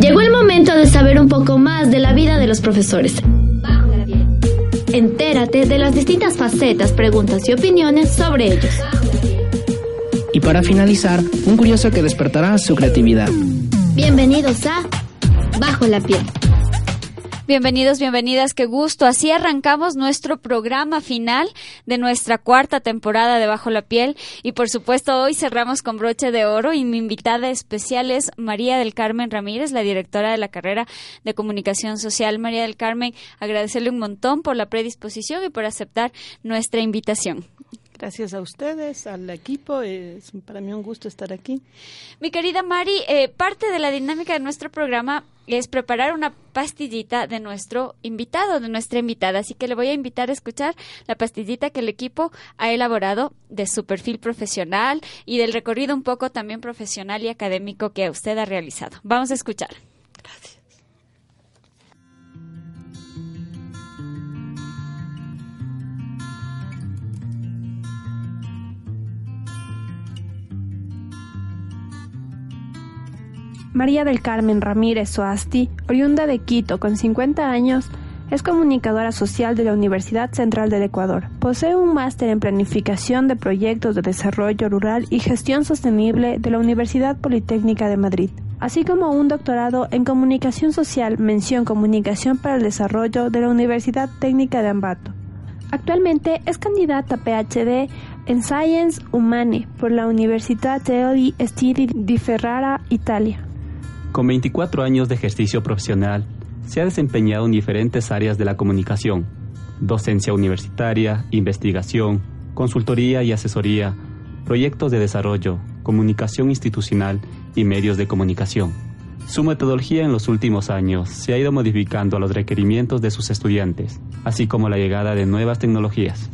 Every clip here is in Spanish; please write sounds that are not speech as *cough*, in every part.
Llegó el momento de saber un poco más de la vida de los profesores. Entérate de las distintas facetas, preguntas y opiniones sobre ellos. Y para finalizar, un curioso que despertará su creatividad. Bienvenidos a Bajo la piel. Bienvenidos, bienvenidas, qué gusto. Así arrancamos nuestro programa final de nuestra cuarta temporada de Bajo la Piel y por supuesto hoy cerramos con broche de oro y mi invitada especial es María del Carmen Ramírez, la directora de la carrera de comunicación social. María del Carmen, agradecerle un montón por la predisposición y por aceptar nuestra invitación. Gracias a ustedes, al equipo. Es para mí un gusto estar aquí. Mi querida Mari, eh, parte de la dinámica de nuestro programa es preparar una pastillita de nuestro invitado, de nuestra invitada. Así que le voy a invitar a escuchar la pastillita que el equipo ha elaborado de su perfil profesional y del recorrido un poco también profesional y académico que usted ha realizado. Vamos a escuchar. Gracias. María del Carmen Ramírez Soasti, oriunda de Quito con 50 años, es comunicadora social de la Universidad Central del Ecuador. Posee un máster en planificación de proyectos de desarrollo rural y gestión sostenible de la Universidad Politécnica de Madrid, así como un doctorado en comunicación social, mención comunicación para el desarrollo de la Universidad Técnica de Ambato. Actualmente es candidata PhD en Science Humane por la Università Studi di Ferrara, Italia. Con 24 años de ejercicio profesional, se ha desempeñado en diferentes áreas de la comunicación, docencia universitaria, investigación, consultoría y asesoría, proyectos de desarrollo, comunicación institucional y medios de comunicación. Su metodología en los últimos años se ha ido modificando a los requerimientos de sus estudiantes, así como la llegada de nuevas tecnologías.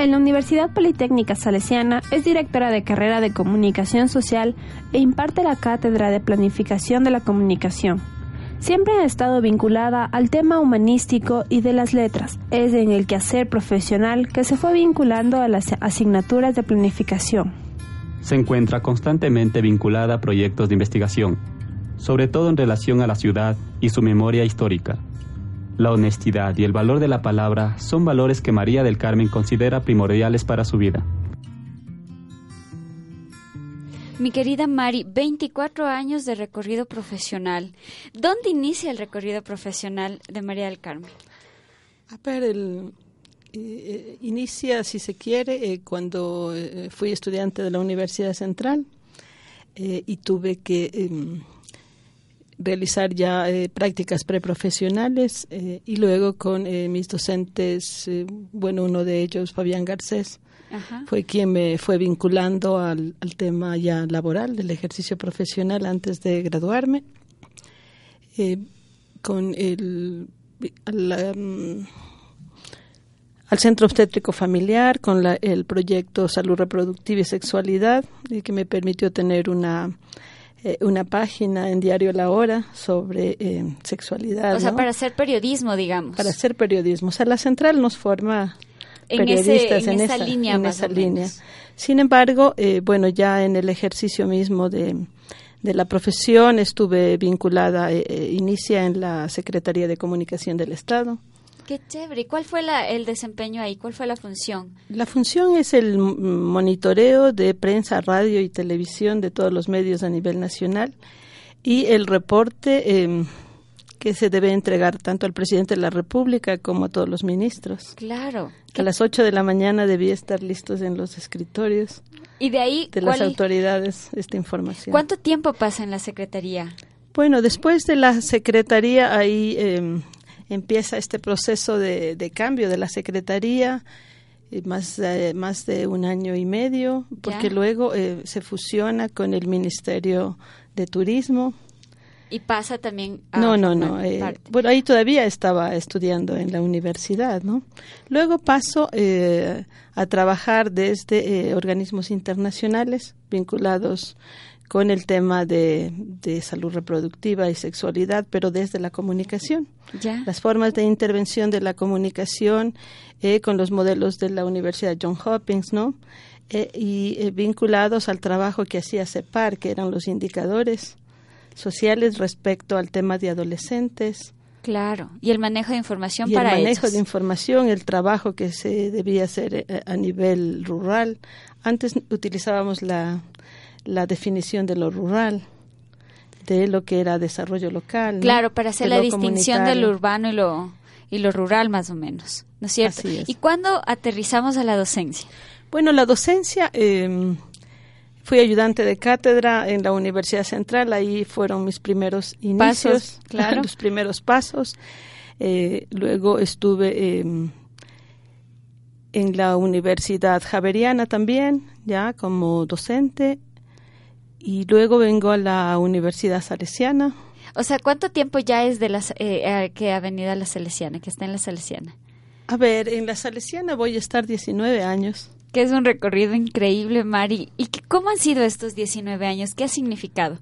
En la Universidad Politécnica Salesiana es directora de carrera de Comunicación Social e imparte la cátedra de Planificación de la Comunicación. Siempre ha estado vinculada al tema humanístico y de las letras. Es en el quehacer profesional que se fue vinculando a las asignaturas de planificación. Se encuentra constantemente vinculada a proyectos de investigación, sobre todo en relación a la ciudad y su memoria histórica la honestidad y el valor de la palabra son valores que María del Carmen considera primordiales para su vida. Mi querida Mari, 24 años de recorrido profesional. ¿Dónde inicia el recorrido profesional de María del Carmen? A ver, el, eh, inicia, si se quiere, eh, cuando eh, fui estudiante de la Universidad Central y tuve que em, realizar ya eh, prácticas preprofesionales eh, y luego con eh, mis docentes, bueno, uno de ellos, Fabián Garcés, fue quien me fue vinculando al, tema ya laboral, del ejercicio profesional antes de graduarme. con el, mm, al Centro Obstétrico Familiar, con el proyecto Salud Reproductiva y Sexualidad, que me permitió tener una eh, una página en Diario La Hora sobre eh, sexualidad. O sea, para hacer periodismo, digamos. Para hacer periodismo. O sea, la central nos forma periodistas en, esa, línea. En esa línea. Sin embargo, eh, bueno, ya en el ejercicio mismo de, de la profesión estuve vinculada, inicia en la Secretaría de Comunicación del Estado Qué chévere. ¿Y cuál fue la, el desempeño ahí? ¿Cuál fue la función? La función es el monitoreo de prensa, radio y televisión de todos los medios a nivel nacional y el reporte em, que se debe entregar tanto al presidente de la República como a todos los ministros. Claro. a las 8 de la mañana debía estar listos en los escritorios. Y de ahí de las autoridades esta información. ¿Cuánto tiempo pasa en la secretaría? Bueno, después de la secretaría ahí eh, empieza este proceso de, cambio de la Secretaría, eh, más, eh, más de un año y medio, porque luego eh, se fusiona con el Ministerio de Turismo Y pasa también a No, no, no. Eh, bueno, ahí todavía estaba estudiando en la universidad, ¿no? Luego paso a trabajar desde organismos internacionales vinculados con el tema de, de, salud reproductiva y sexualidad, pero desde la comunicación. Las formas de intervención de la comunicación con los modelos de la Universidad John Hopkins, ¿no? y vinculados al trabajo que hacía CEPAR, que eran los indicadores sociales respecto al tema de adolescentes. Claro, y el manejo de información y para el manejo de información, el trabajo que se debía hacer eh, a nivel rural. Antes utilizábamos la, la definición de lo rural, de lo que era desarrollo local. Claro, para hacer la distinción de lo urbano y lo, y lo rural más o menos, ¿no es cierto? ¿Y cuándo aterrizamos a la docencia? Bueno, la docencia... Eh, Fui ayudante de cátedra en la Universidad Central, ahí fueron mis primeros inicios, *laughs* claro. los primeros pasos. Eh, luego estuve em, en la Universidad Javeriana también, ya como docente, y luego vengo a la Universidad Salesiana. O sea, ¿cuánto tiempo ya es de las, eh, que ha venido a la Salesiana, que está en la Salesiana? A ver, en la Salesiana voy a estar 19 años que es un recorrido increíble, Mari. ¿Y cómo han sido estos 19 años? ¿Qué ha significado?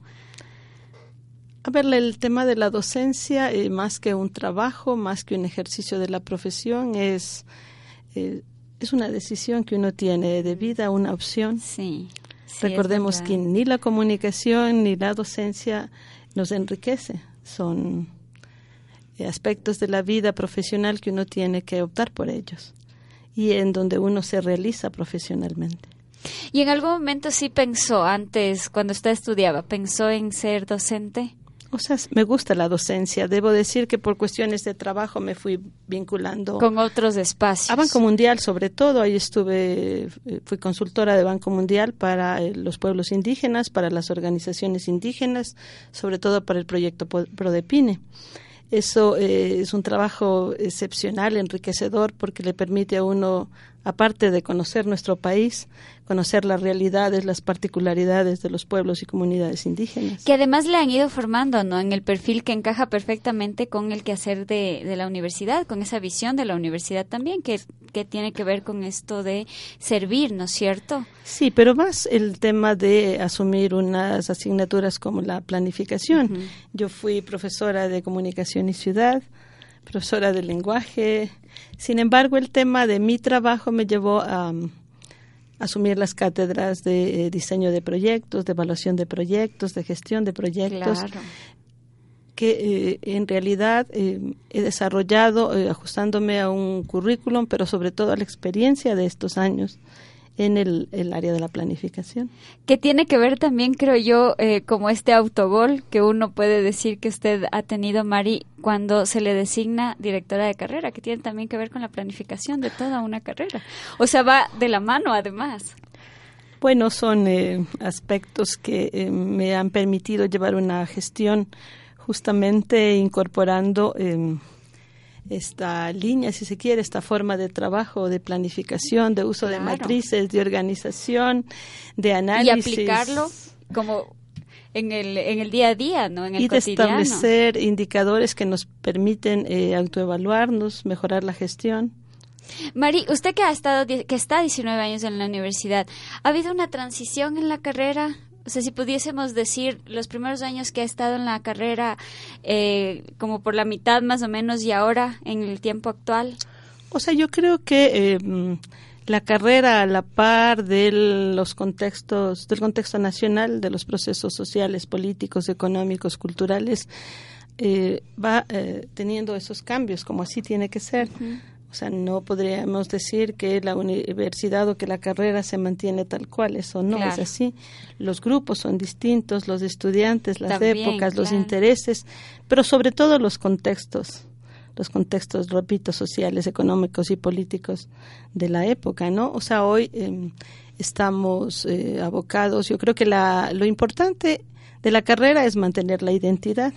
A ver, el tema de la docencia, eh, más que un trabajo, más que un ejercicio de la profesión, es, eh, es una decisión que uno tiene de vida, una opción. Sí. Recordemos que ni la comunicación ni la docencia nos enriquece, son eh, aspectos de la vida profesional que uno tiene que optar por ellos y en donde uno se realiza profesionalmente. ¿Y en algún momento sí pensó antes, cuando usted estudiaba, pensó en ser docente? O sea, me gusta la docencia. Debo decir que por cuestiones de trabajo me fui vinculando. Con otros espacios. A Banco Mundial, sobre todo. Ahí estuve, eh, fui consultora de Banco Mundial para eh, los pueblos indígenas, para las organizaciones indígenas, sobre todo para el proyecto PRODEPINE. Eso eh, es un trabajo excepcional, enriquecedor, porque le permite a uno, aparte de conocer nuestro país, conocer las realidades, las particularidades de los pueblos y comunidades indígenas. Que además le han ido formando, ¿no? En el perfil que encaja perfectamente con el quehacer de, de la universidad, con esa visión de la universidad también, que, que tiene que ver con esto de servir, ¿no es cierto? Sí, pero más el tema de asumir unas asignaturas como la planificación. Yo fui profesora de comunicación y ciudad, profesora de lenguaje. Sin embargo, el tema de mi trabajo me llevó a asumir las cátedras de eh, diseño de proyectos, de evaluación de proyectos, de gestión de proyectos, que eh, en realidad eh, he desarrollado ajustándome a un currículum, pero sobre todo a la experiencia de estos años en el, área de la planificación. Que tiene que ver también, creo yo, eh, como este autogol que uno puede decir que usted ha tenido, Mari, cuando se le designa directora de carrera, que tiene también que ver con la planificación de toda una carrera. O sea, va de la mano además. Bueno, son eh, aspectos que eh, me han permitido llevar una gestión justamente incorporando esta línea, si se quiere, esta forma de trabajo, de planificación, de uso de matrices, de organización, de análisis. Y aplicarlo como en el, en el día a día, ¿no? En el y de establecer indicadores que nos permiten eh, autoevaluarnos, mejorar la gestión. Mari, usted que ha estado que está 19 años en la universidad, ¿ha habido una transición en la carrera? O sea, si pudiésemos decir los primeros años que ha estado en la carrera, eh, como por la mitad más o menos, y ahora en el tiempo actual. O sea, yo creo que eh, la carrera a la par de los contextos, del contexto nacional, de los procesos sociales, políticos, económicos, culturales, eh, va teniendo esos cambios, como así tiene que ser. O sea, no podríamos decir que la universidad o que la carrera se mantiene tal cual, eso no es así. Los grupos son distintos, los estudiantes, las épocas, los intereses, pero sobre todo los contextos, los contextos, repito, sociales, económicos y políticos de la época, ¿no? O sea, hoy em, estamos eh, abocados, yo creo que la, lo importante de la carrera es mantener la identidad,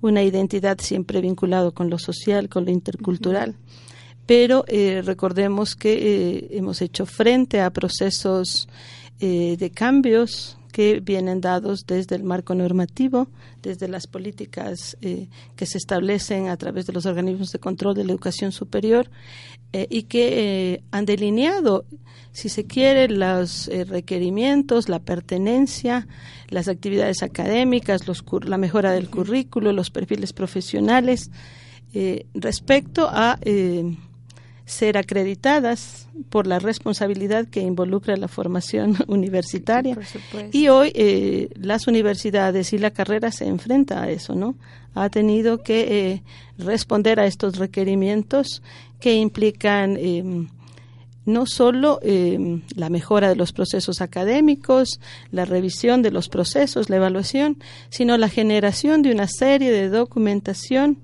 una identidad siempre vinculada con lo social, con lo intercultural pero eh, recordemos que eh, hemos hecho frente a procesos eh, de cambios que vienen dados desde el marco normativo, desde las políticas eh, que se establecen a través de los organismos de control de la educación superior eh, y que eh, han delineado, si se quiere, los requerimientos, la pertenencia, las actividades académicas, los, la mejora del currículo, los perfiles profesionales respecto a ser acreditadas por la responsabilidad que involucra la formación *laughs* universitaria. y hoy eh, las universidades y la carrera se enfrenta a eso, ¿no? Ha tenido que eh, responder a estos requerimientos que implican em, no solo em, la mejora de los procesos académicos, la revisión de los procesos, la evaluación, sino la generación de una serie de documentación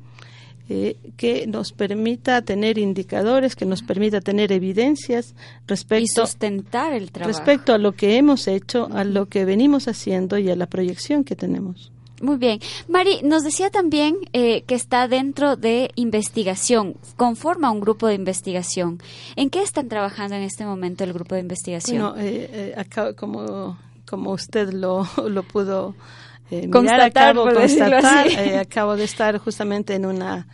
eh, que nos permita tener indicadores, que nos permita tener evidencias respecto, el respecto a lo que hemos hecho, a lo que venimos haciendo y a la proyección que tenemos. Muy bien. Mari, nos decía también eh, que está dentro de investigación, conforma un grupo de investigación. ¿En qué están trabajando en este momento el grupo de investigación? Bueno, eh, como, como usted lo, *laughs* lo pudo eh, constatar, eh, acabo de estar justamente en una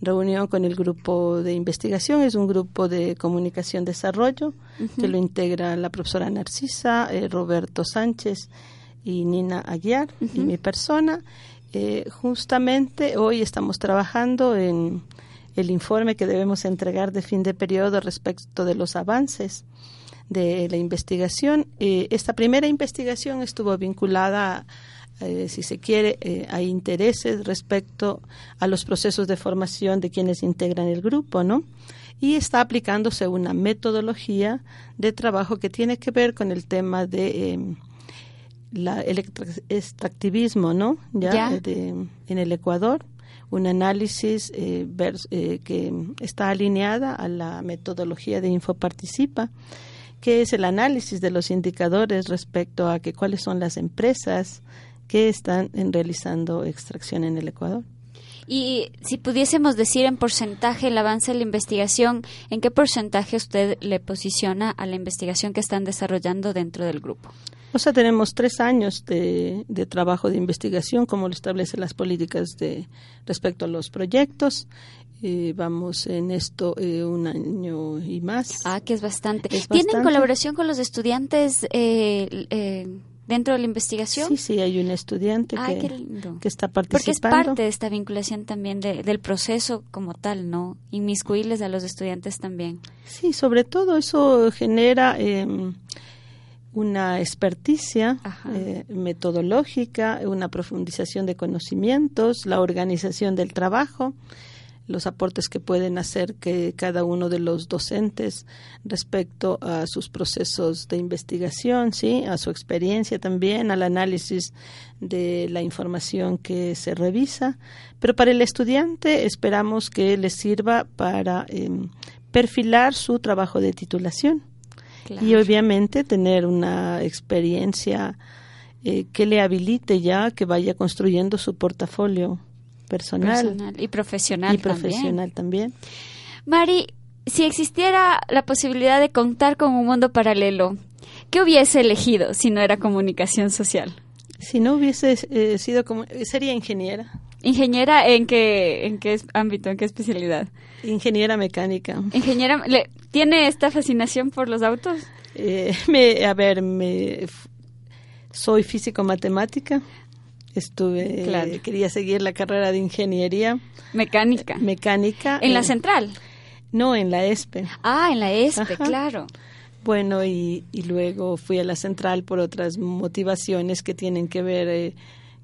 reunión con el grupo de investigación, es un grupo de comunicación desarrollo que lo integra la profesora Narcisa, eh, Roberto Sánchez y Nina Aguiar y mi persona. justamente hoy estamos trabajando en el informe que debemos entregar de fin de periodo respecto de los avances de la investigación. esta primera investigación estuvo vinculada a eh, si se quiere, eh, hay intereses respecto a los procesos de formación de quienes integran el grupo, ¿no? Y está aplicándose una metodología de trabajo que tiene que ver con el tema de em, la, el extractivismo, ¿no? Ya, en el Ecuador, un análisis eh, que está alineada a la metodología de InfoParticipa que es el análisis de los indicadores respecto a que cuáles son las empresas que están realizando extracción en el Ecuador. Y si pudiésemos decir en porcentaje el avance de la investigación, ¿en qué porcentaje usted le posiciona a la investigación que están desarrollando dentro del grupo? O sea, tenemos tres años de, trabajo de investigación, como lo establecen las políticas de respecto a los proyectos. Eh, vamos en esto eh, un año y más. Ah, que es bastante. ¿Tienen colaboración con los estudiantes? Eh, eh dentro de la investigación. Sí, sí, hay un estudiante que, que, está participando. Porque es parte de esta vinculación también del proceso como tal, ¿no? Inmiscuirles a los estudiantes también. Sí, sobre todo eso genera em, una experticia eh, metodológica, una profundización de conocimientos, la organización del trabajo los aportes que pueden hacer que cada uno de los docentes respecto a sus procesos de investigación, sí, a su experiencia también, al análisis de la información que se revisa, pero para el estudiante esperamos que le sirva para em, perfilar su trabajo de titulación y obviamente tener una experiencia eh, que le habilite ya que vaya construyendo su portafolio personal, y profesional y profesional también. Mari, si existiera la posibilidad de contar con un mundo paralelo, ¿qué hubiese elegido si no era comunicación social? Si no hubiese eh, sido como sería ingeniera. ¿Ingeniera en qué en qué ámbito, en qué especialidad? Ingeniera mecánica. Ingeniera, ¿tiene esta fascinación por los autos? Eh, me, a ver, me, soy físico matemática. Estuve, quería seguir la carrera de ingeniería. Mecánica. Mecánica. ¿En la central? No, en la ESPE. Ah, en la ESPE, claro. Bueno, y, y, luego fui a la central por otras motivaciones que tienen que ver eh,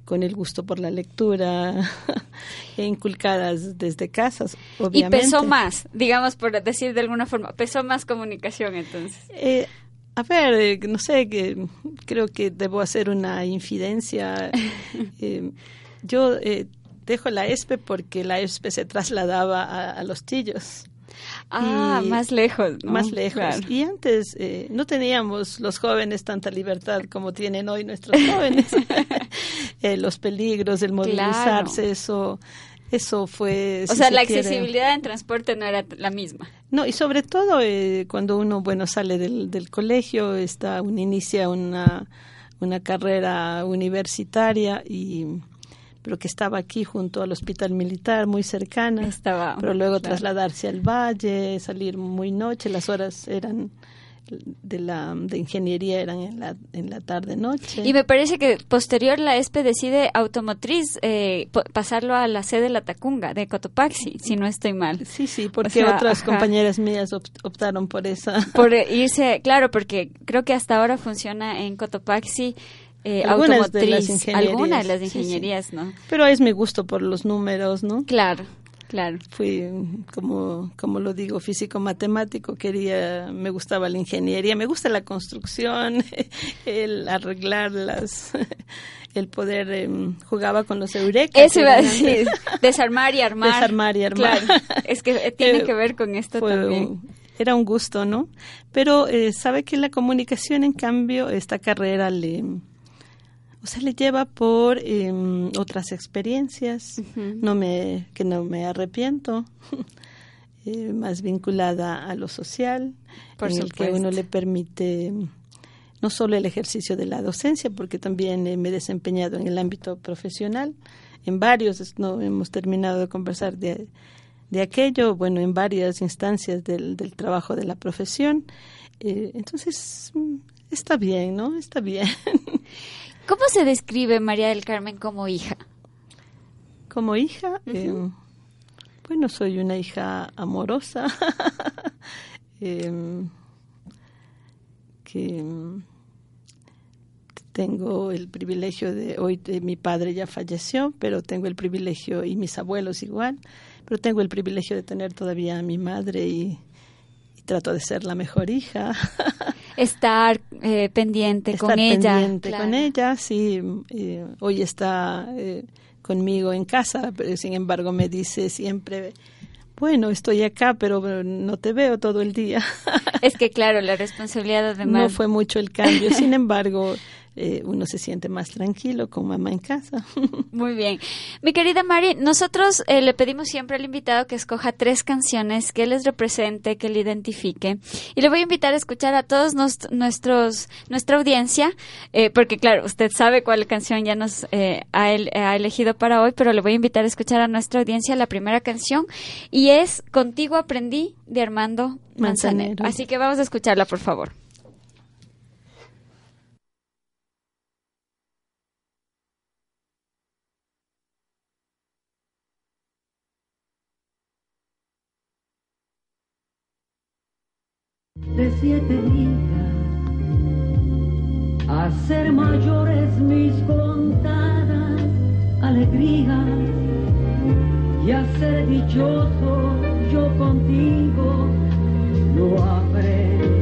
con el gusto por la lectura, *laughs* e inculcadas desde casas, obviamente. Y pesó más, digamos, por decir de alguna forma, pesó más comunicación entonces. Eh, a ver, eh, no sé, que creo que debo hacer una infidencia. *laughs* Eh, yo eh, dejo la ESPE porque la ESPE se trasladaba a, los tillos. Ah, más lejos. Más lejos. Y antes no teníamos los jóvenes tanta libertad como tienen hoy nuestros *laughs* jóvenes. *laughs* los peligros, el movilizarse, eso eso fue... O sea, la accesibilidad en transporte no era la misma. No, y sobre todo eh, cuando uno, bueno, sale del, del colegio, está, uno inicia una, una carrera universitaria y pero que estaba aquí junto al hospital militar, muy cercana. Estaba, pero luego trasladarse al valle, salir muy noche, las horas eran de la de ingeniería eran en la en la tarde noche y me parece que posterior la ESPE decide automotriz eh, pasarlo a la sede de la Tacunga de Cotopaxi si no estoy mal sí sí porque otras compañeras mías optaron por esa por irse claro porque creo que hasta ahora funciona en Cotopaxi eh, algunas de las ingenierías, algunas de las ingenierías, ¿no? Pero es mi gusto por los números, ¿no? Claro. Claro. Fui, como, como lo digo, físico-matemático, quería, me gustaba la ingeniería, me gusta la construcción, *laughs* el arreglar las, *laughs* el poder, em, jugaba con los eurekas. Eso iba a decir, desarmar y armar. Desarmar y armar. Claro, es que *laughs* tiene eh, que ver con esto también. era un gusto, ¿no? Pero eh, sabe que la comunicación, en cambio, esta carrera le o sea, le lleva por em, otras experiencias, no me, que no me arrepiento, *laughs* eh, más vinculada a lo social, por en el que uno le permite no solo el ejercicio de la docencia, porque también me he desempeñado en el ámbito profesional, en varios, no hemos terminado de conversar de, de aquello, bueno, en varias instancias del, del trabajo de la profesión. Eh, entonces, mm, está bien, ¿no? Está bien. *laughs* ¿Cómo se describe María del Carmen como hija? Como hija, eh, bueno, soy una hija amorosa, *laughs* em, que tengo el privilegio de, hoy mi padre ya falleció, pero tengo el privilegio, y mis abuelos igual, pero tengo el privilegio de tener todavía a mi madre y trato de ser la mejor hija. *laughs* Estar eh, pendiente con ella. Pendiente con ella, sí. Eh, hoy está eh, conmigo en casa, pero sin embargo me dice siempre, bueno, estoy acá, pero no te veo todo el día. Es que claro, la *laughs* responsabilidad además. No fue mucho el cambio, sin *laughs* embargo, eh, uno se siente más tranquilo con mamá en casa. *laughs* Muy bien. Mi querida Mari, nosotros eh, le pedimos siempre al invitado que escoja tres canciones que les represente, que le identifique. Y le voy a invitar a escuchar a todos nuestros, nuestra audiencia, eh, porque claro, usted sabe cuál canción ya nos ha, ha, elegido para hoy, pero le voy a invitar a escuchar a nuestra audiencia la primera canción y es Contigo aprendí de Armando Manzanero. Así que vamos a escucharla, por favor. De siete días, hacer mayores mis contadas alegrías y hacer dichoso yo contigo lo aprendí.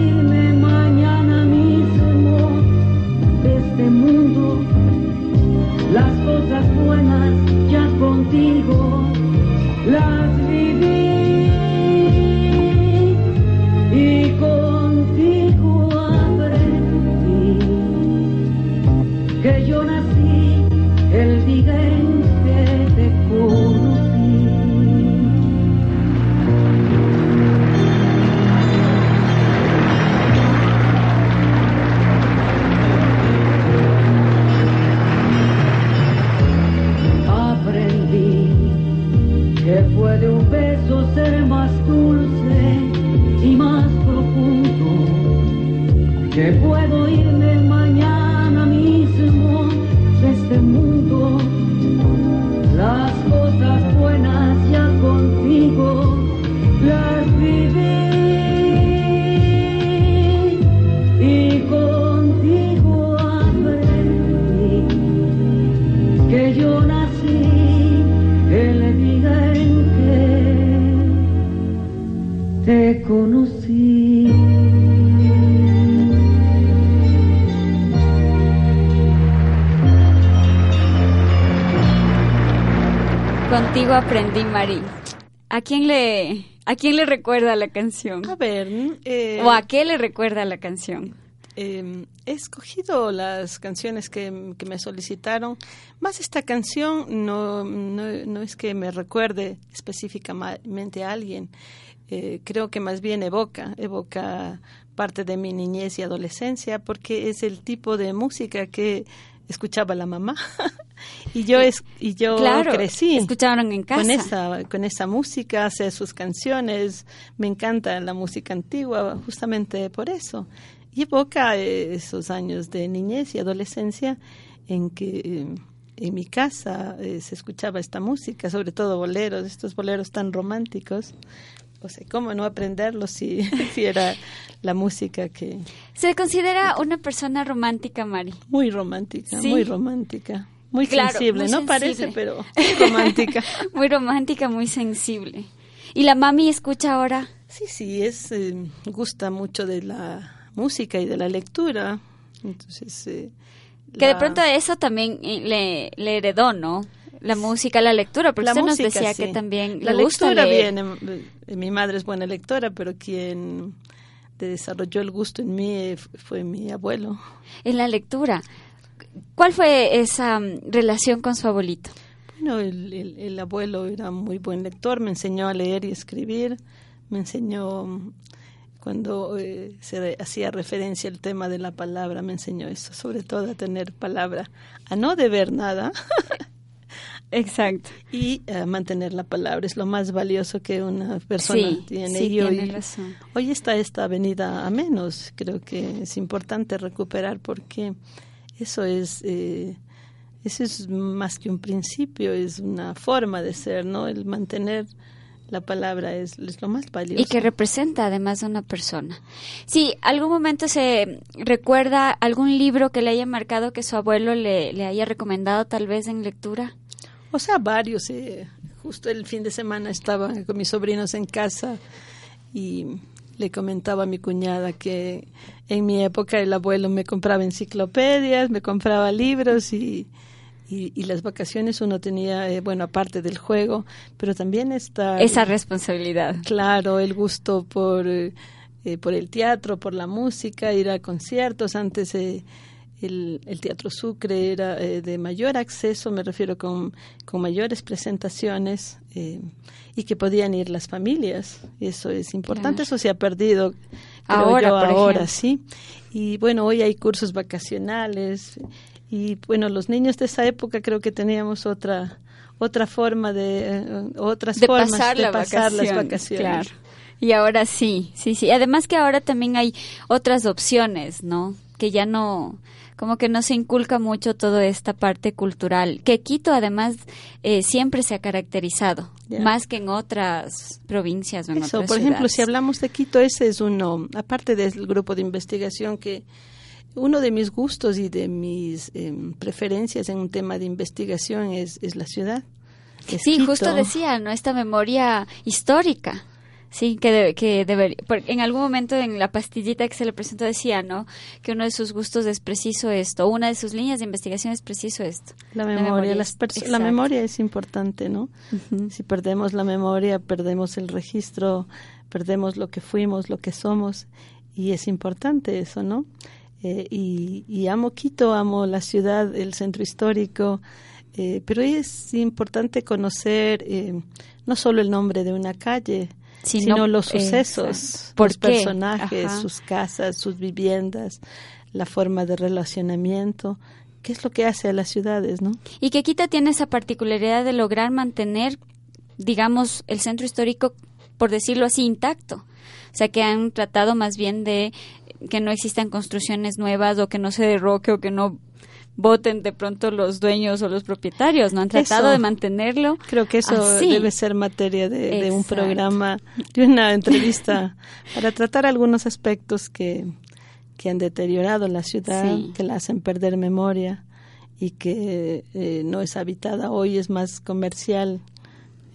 aprendí, Mari. ¿A quién le, a quién le recuerda la canción? A ver, eh, ¿O a qué le recuerda la canción? eh, he escogido las canciones que, que me solicitaron. Más esta canción no, no, no es que me recuerde específicamente a alguien. Eh, creo que más bien evoca, evoca parte de mi niñez y adolescencia porque es el tipo de música que escuchaba la mamá *laughs* y yo es y yo Claro, crecí escucharon en casa. con esa con esa música hace sus canciones me encanta la música antigua justamente por eso y evoca esos años de niñez y adolescencia en que eh, en mi casa eh, se escuchaba esta música sobre todo boleros estos boleros tan románticos o sea cómo no aprenderlos si, *laughs* si era la música que ¿Se considera una persona romántica, Mari? muy romántica Sí. muy romántica muy Claro, sensible muy no sensible. parece pero *laughs* romántica *laughs* muy romántica, muy sensible. ¿Y la mami escucha ahora? Sí, sí, es eh, gusta mucho de la música y de la lectura. Entonces, eh, Que de pronto eso también eh, le, le heredó, ¿no? La música, la lectura, porque la usted nos decía sí. que también la le gusta lectura leer. viene. eh, Mi madre es buena lectora, pero quien desarrolló el gusto en mí eh, fu- fue mi abuelo. En la lectura. ¿Cuál fue esa mm, relación con su abuelito? Bueno, el, el- el abuelo era muy buen lector, me enseñó a leer y escribir, me enseñó mm, cuando eh, se hacía referencia al tema de la palabra, me enseñó eso, sobre todo a tener palabra, a no deber nada *laughs* Exacto. y a mantener la palabra, es lo más valioso que una persona Sí, tiene. sí, y hoy, tiene razón. hoy está esta avenida a menos, creo que es importante recuperar porque eso es... eh, eso es más que un principio, es una forma de ser, ¿no? El mantener la palabra es, es lo más valioso. Y que representa además a una persona. Si algún momento se recuerda algún libro que le haya marcado que su abuelo le, le haya recomendado tal vez en lectura. O sea, varios. eh, justo el fin de semana estaba con mis sobrinos en casa y le comentaba a mi cuñada que en mi época el abuelo me compraba enciclopedias, me compraba libros y, y, y las vacaciones uno tenía, eh, bueno, aparte del juego, pero también está... Esa responsabilidad. Claro, el gusto por, eh, por el teatro, por la música, ir a conciertos. Antes eh, el, el Teatro Sucre era eh, de mayor acceso, me refiero con, con mayores presentaciones eh, y que podían ir las familias. Eso es importante, Claro. eso se ha perdido. creo Ahora, yo, por ahora ejemplo. sí. Y bueno, hoy hay cursos vacacionales y bueno, los niños de esa época creo que teníamos otra otra forma de eh, otras de formas pasar, de la pasar las vacaciones. Claro. Y ahora sí, sí, sí. Además que ahora también hay otras opciones, ¿no? Que ya no, como que no se inculca mucho toda esta parte cultural. Que Quito además eh, siempre se ha caracterizado, más que en otras provincias o en Eso, otras por ejemplo, ciudades. si hablamos de Quito, ese es uno, aparte del grupo de investigación que uno de mis gustos y de mis em, preferencias en un tema de investigación es, es la ciudad. es Sí, Quito. justo decía, ¿no? Esta memoria histórica. Sí, que, debe- que debería. En algún momento en la pastillita que se le presentó decía, ¿no? Que uno de sus gustos es preciso esto, una de sus líneas de investigación es preciso esto. La memoria, las perso- la exacto. memoria es importante, ¿no? Si perdemos la memoria, perdemos el registro, perdemos lo que fuimos, lo que somos, y es importante eso, ¿no? Eh, y, y amo Quito, amo la ciudad, el centro histórico, eh, pero es importante conocer eh, no solo el nombre de una calle, Sino- sino, los sucesos. ¿Por los qué? personajes, Ajá. sus casas, sus viviendas, la forma de relacionamiento, qué es lo que hace a las ciudades, ¿no? Y que Quito tiene esa particularidad de lograr mantener, digamos, el centro histórico, por decirlo así, intacto. O sea, que han tratado más bien de que no existan construcciones nuevas o que no se derroque o que no voten de pronto los dueños o los propietarios, ¿no? Han tratado Eso. de mantenerlo. Creo que eso así. debe ser materia de, de un programa, de una entrevista, *laughs* para tratar algunos aspectos que, que han deteriorado la ciudad, Sí. que la hacen perder memoria y que eh, no es habitada hoy, es más comercial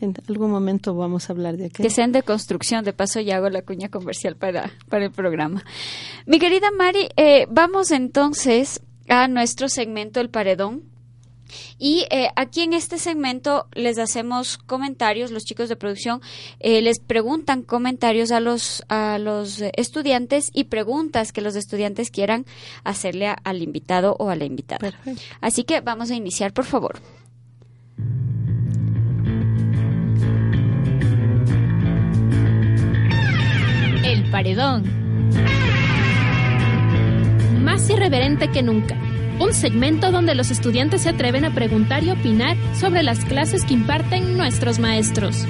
en algún momento vamos a hablar de aquello. Que sean de construcción, de paso ya hago la cuña comercial para, para el programa. Mi querida Mari, eh, vamos entonces a nuestro segmento El Paredón. Y eh, aquí en este segmento les hacemos comentarios, los chicos de producción eh, les preguntan comentarios a los, a los estudiantes y preguntas que los estudiantes quieran hacerle a- al invitado o a la invitada. Perfecto. Así que vamos a iniciar, por favor. El paredón. Más irreverente que nunca. Un segmento donde los estudiantes se atreven a preguntar y opinar sobre las clases que imparten nuestros maestros.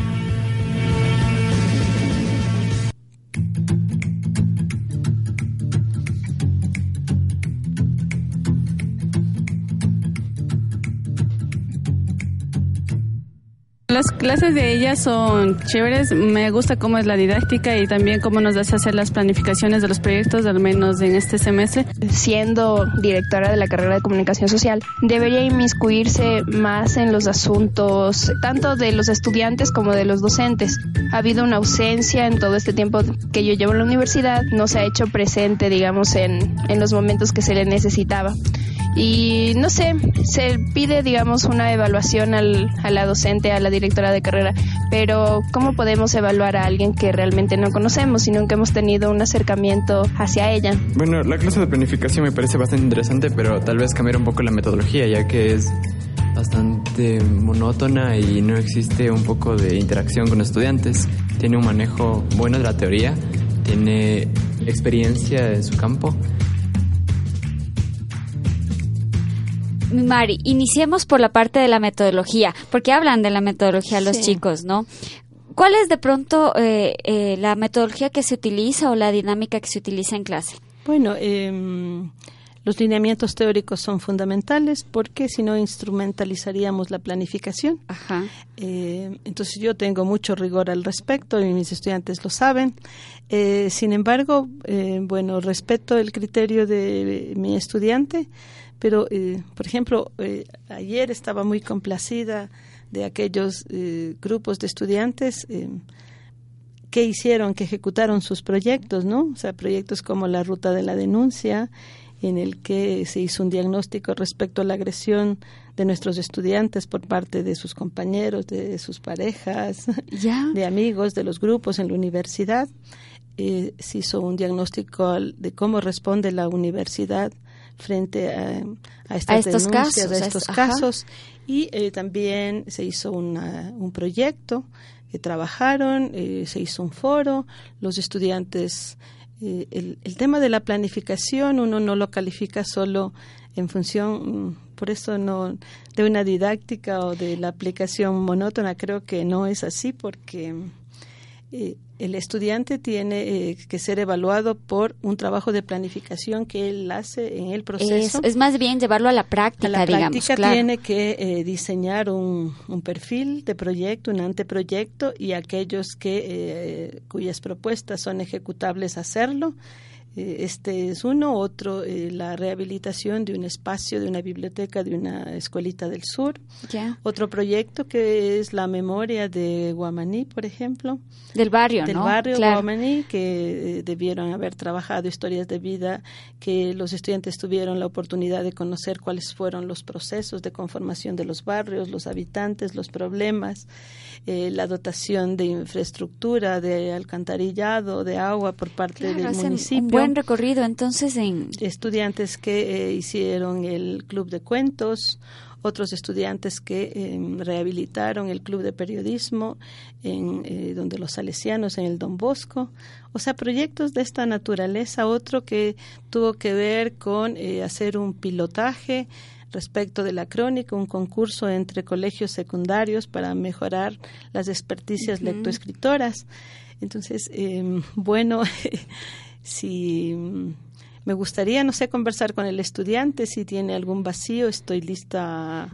Las clases de ella son chéveres, me gusta cómo es la didáctica y también cómo nos hace hacer las planificaciones de los proyectos, al menos en este semestre. siendo directora de la carrera de comunicación social, debería inmiscuirse más en los asuntos tanto de los estudiantes como de los docentes. Ha habido una ausencia en todo este tiempo que yo llevo en la universidad, no se ha hecho presente, digamos, en, en los momentos que se le necesitaba. Y no sé, se pide, digamos, una evaluación al, a la docente, a la directora de carrera, pero ¿cómo podemos evaluar a alguien que realmente no conocemos y nunca hemos tenido un acercamiento hacia ella? Bueno, la clase de planificación me parece bastante interesante, pero tal vez cambiar un poco la metodología, ya que es bastante monótona y no existe un poco de interacción con estudiantes. Tiene un manejo bueno de la teoría, tiene experiencia en su campo. Mari, iniciemos por la parte de la metodología, porque hablan de la metodología los Sí. chicos, ¿no? ¿Cuál es de pronto eh, eh, la metodología que se utiliza o la dinámica que se utiliza en clase? Bueno, em, los lineamientos teóricos son fundamentales porque si no instrumentalizaríamos la planificación. Ajá. Eh, entonces yo tengo mucho rigor al respecto y mis estudiantes lo saben. Eh, sin embargo, eh, bueno, respeto el criterio de mi estudiante, pero, eh, por ejemplo, eh, ayer estaba muy complacida de aquellos eh, grupos de estudiantes eh, que hicieron, que ejecutaron sus proyectos, ¿no? O sea, proyectos como la ruta de la denuncia, en el que se hizo un diagnóstico respecto a la agresión de nuestros estudiantes por parte de sus compañeros, de sus parejas, *laughs* Ya. de amigos, de los grupos en la universidad. Eh, se hizo un diagnóstico de cómo responde la universidad frente a, a estas estos denuncias, casos, a estos ajá. casos. Y eh, también se hizo una- un proyecto que trabajaron, eh, se hizo un foro, los estudiantes, eh, el, el tema de la planificación uno no lo califica solo en función, mm, por eso no, de una didáctica o de la aplicación monótona, creo que no es así porque eh, el estudiante tiene eh, que ser evaluado por un trabajo de planificación que él hace en el Es, proceso. es más bien llevarlo a la práctica, A la digamos. práctica claro. tiene que eh, diseñar un, un perfil de proyecto, un anteproyecto y aquellos que eh, cuyas propuestas son ejecutables hacerlo. Eh, Este es uno, otro eh, la rehabilitación de un espacio, de una biblioteca, de una escuelita del sur. Ya. Otro proyecto que es la memoria de Guamaní, por ejemplo Del barrio, del ¿no? barrio Claro. Guamaní, que eh, debieron haber trabajado historias de vida, que los estudiantes tuvieron la oportunidad de conocer cuáles fueron los procesos de conformación de los barrios, los habitantes, los problemas, eh, la dotación de infraestructura, de alcantarillado, de agua por parte Claro, del hacen municipio. un buen recorrido entonces en... estudiantes que eh, hicieron el club de cuentos, otros estudiantes que eh, rehabilitaron el club de periodismo en eh, donde los salesianos en el Don Bosco, o sea, proyectos de esta naturaleza, otro que tuvo que ver con eh, hacer un pilotaje respecto de la crónica, un concurso entre colegios secundarios para mejorar las experticias Ujú. lectoescritoras. Entonces, eh, bueno, *laughs* si me gustaría, no sé, conversar con el estudiante, si tiene algún vacío, estoy lista.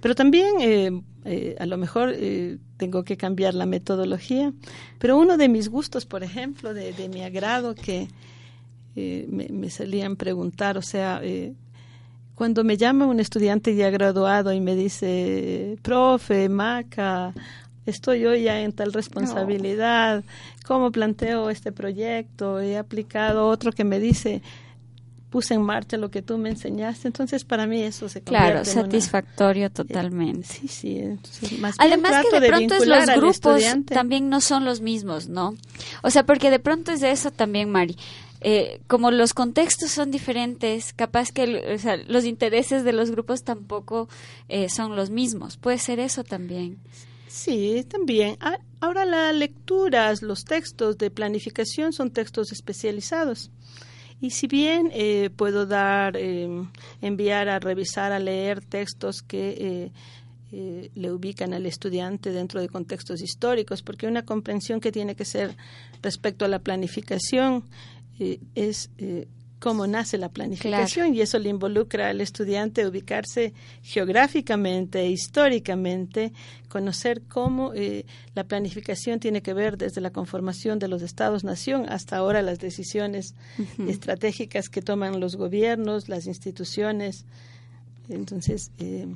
Pero también, eh, eh, a lo mejor eh, tengo que cambiar la metodología. Pero uno de mis gustos, por ejemplo, de, de mi agrado, que eh, me, me salían preguntar, o sea, cuando me llama un estudiante ya graduado y me dice, profe, Maca, estoy hoy ya en tal responsabilidad, cómo planteo este proyecto, he aplicado otro que me dice, puse en marcha lo que tú me enseñaste, entonces para mí eso se convierte Claro, en satisfactorio totalmente. Sí, sí, entonces más Además que de pronto es los grupos también no son los mismos, ¿no? O sea, porque de pronto es de eso también, Mari. Eh, como los contextos son diferentes, capaz que o sea, los intereses de los grupos tampoco eh, son los mismos. Puede ser eso también. Sí, también. Ah, Ahora las lecturas, los textos de planificación son textos especializados. Y si bien eh, puedo dar, eh, enviar a revisar, a leer textos que eh, eh, le ubican al estudiante dentro de contextos históricos, porque una comprensión que tiene que ser respecto a la planificación eh, es eh, cómo nace la planificación y eso le involucra al estudiante ubicarse geográficamente e históricamente, conocer cómo eh, la planificación tiene que ver desde la conformación de los estados-nación hasta ahora las decisiones estratégicas que toman los gobiernos, las instituciones. Entonces, eh,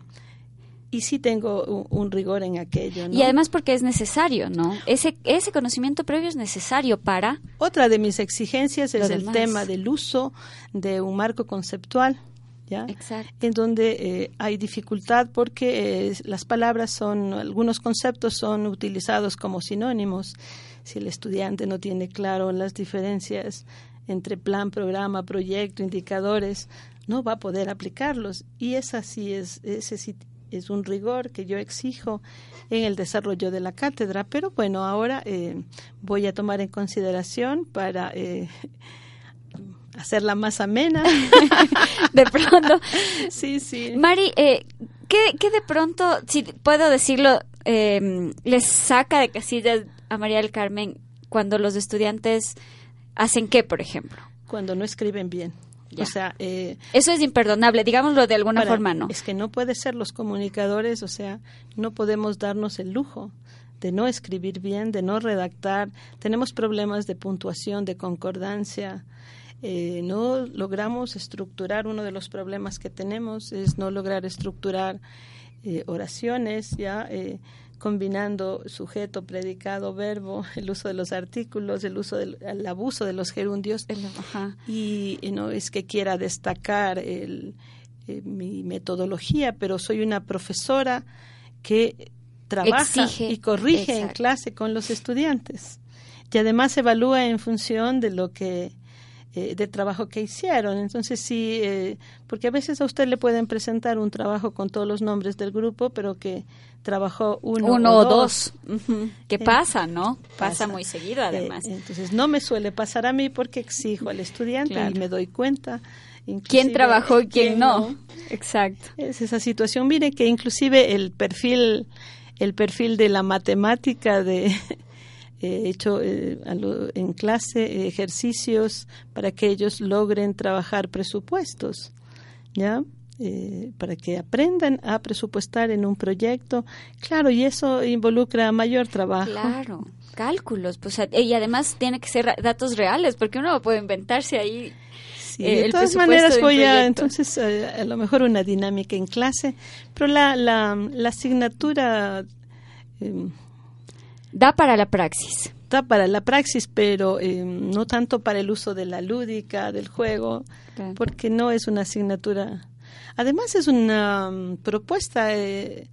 y sí tengo un, un rigor en aquello. ¿no? Y además porque es necesario, ¿no? Ese, ese conocimiento previo es necesario para... Otra de mis exigencias es el tema del uso de un marco conceptual, ¿ya? Exacto. En donde eh, hay dificultad porque eh, las palabras son, algunos conceptos son utilizados como sinónimos. Si el estudiante no tiene claro las diferencias entre plan, programa, proyecto, indicadores, no va a poder aplicarlos. Y esa sí es, ese sí es un rigor que yo exijo en el desarrollo de la cátedra. Pero bueno, ahora eh, voy a tomar en consideración para eh, hacerla más amena. *laughs* de pronto. Sí, sí. Mari, eh, ¿qué, qué de pronto, si puedo decirlo, eh, les saca de casillas a María del Carmen cuando los estudiantes hacen qué, por ejemplo? Cuando no escriben bien. Ya. O sea, eh, Eso es imperdonable, digámoslo de alguna para- forma, ¿no? Es que no puede ser los comunicadores, o sea, no podemos darnos el lujo de no escribir bien, de no redactar. Tenemos problemas de puntuación, de concordancia. Eh, no logramos estructurar. Uno de los problemas que tenemos es no lograr estructurar eh, oraciones, ya eh, combinando sujeto, predicado, verbo, *laughs* el uso de los artículos, el uso del el abuso de los gerundios. Ajá. Y no es que quiera destacar el, eh, mi metodología, pero soy una profesora que trabaja Exige. y corrige en clase con los estudiantes. Y además evalúa en función de lo que eh, de trabajo que hicieron. Entonces sí, eh, porque a veces a usted le pueden presentar un trabajo con todos los nombres del grupo, pero que trabajó uno, Uno o dos. dos. Ujú. ¿Qué Eh, pasa, no? Pasa, pasa. muy seguido, además. Eh, entonces no me suele pasar a mí porque exijo al estudiante Claro. y me doy cuenta. ¿Quién trabajó y quién, quién no? Exacto. Es esa situación. Mire que inclusive el perfil, el perfil de la matemática de *laughs* he hecho eh, lo- en clase ejercicios para que ellos logren trabajar presupuestos, ¿ya? Eh, para que aprendan a presupuestar en un proyecto. Claro, y eso involucra mayor trabajo. Claro, cálculos. Pues, y además tiene que ser datos reales, porque uno no puede inventarse ahí. Sí, eh, de el todas maneras voy a entonces eh, a lo mejor una dinámica en clase, pero la la, la asignatura eh, Da para la praxis. da para la praxis, pero eh, no tanto para el uso de la lúdica, del juego, Claro. porque no es una asignatura. Además es una mm, propuesta eh,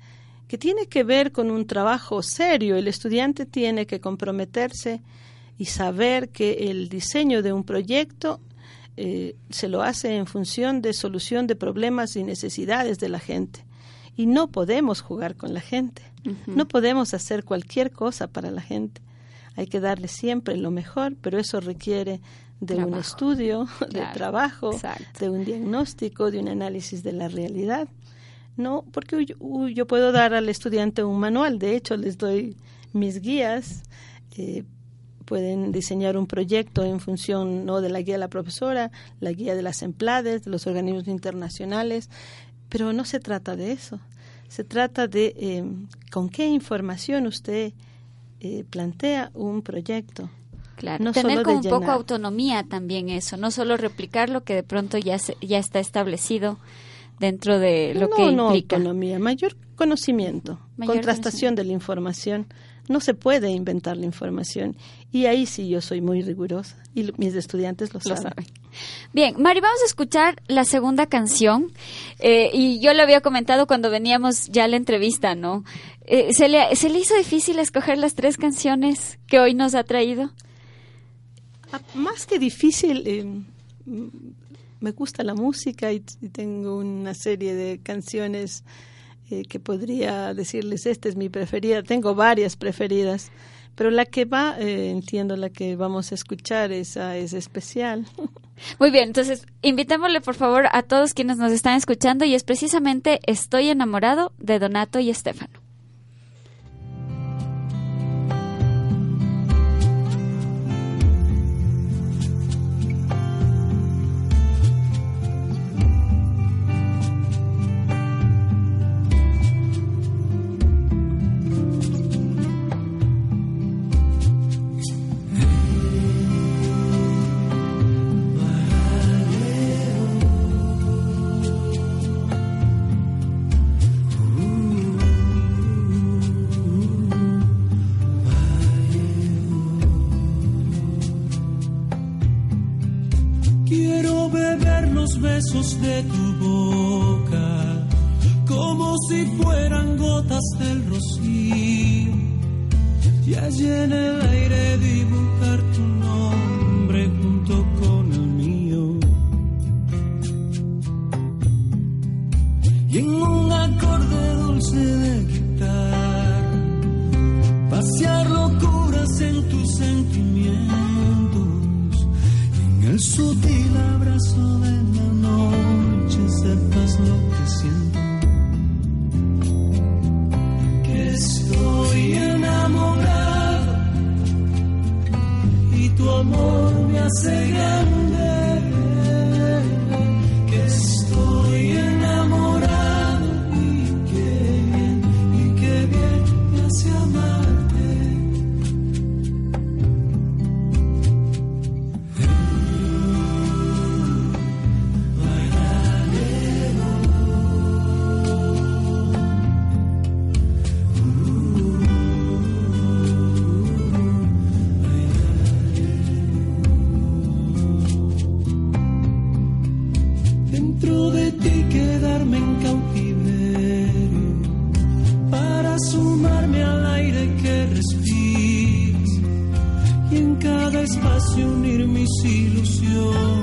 que tiene que ver con un trabajo serio. El estudiante tiene que comprometerse y saber que el diseño de un proyecto eh, se lo hace en función de solución de problemas y necesidades de la gente. Y no podemos jugar con la gente. No podemos hacer cualquier cosa para la gente. Hay que darle siempre lo mejor, pero eso requiere de un estudio, *laughs* de trabajo, exacto. de un diagnóstico, de un análisis de la realidad. No, porque yo, yo puedo dar al estudiante un manual, de hecho les doy mis guías, eh, pueden diseñar un proyecto en función no de la guía de la profesora, la guía de las emplades, de los organismos internacionales, pero no se trata de eso. Se trata de eh, con qué información usted eh, plantea un proyecto. Claro, No tener solo como un poco autonomía también eso, no solo replicar lo que de pronto ya se- ya está establecido dentro de lo no, que no implica. autonomía, mayor conocimiento, Mayor contrastación de la información. No se puede inventar la información. Y ahí sí yo soy muy rigurosa. Y lo- mis estudiantes lo, Lo saben. saben. Bien, Mari, vamos a escuchar la segunda canción. Eh, y yo le había comentado cuando veníamos ya a la entrevista, ¿no? Eh, ¿se, le, ¿Se le hizo difícil escoger las tres canciones que hoy nos ha traído? Ah, Más que difícil, eh, me gusta la música y, y tengo una serie de canciones eh, que podría decirles, esta es mi preferida. Tengo varias preferidas, pero la que va, eh, entiendo, la que vamos a escuchar, esa es especial. *laughs* Muy bien, entonces invitémosle por favor a todos quienes nos están escuchando y es precisamente Estoy enamorado de Donato y Estefano. Besos de tu boca como si fueran gotas del rocío. Y allí en el aire dibujar mis ilusiones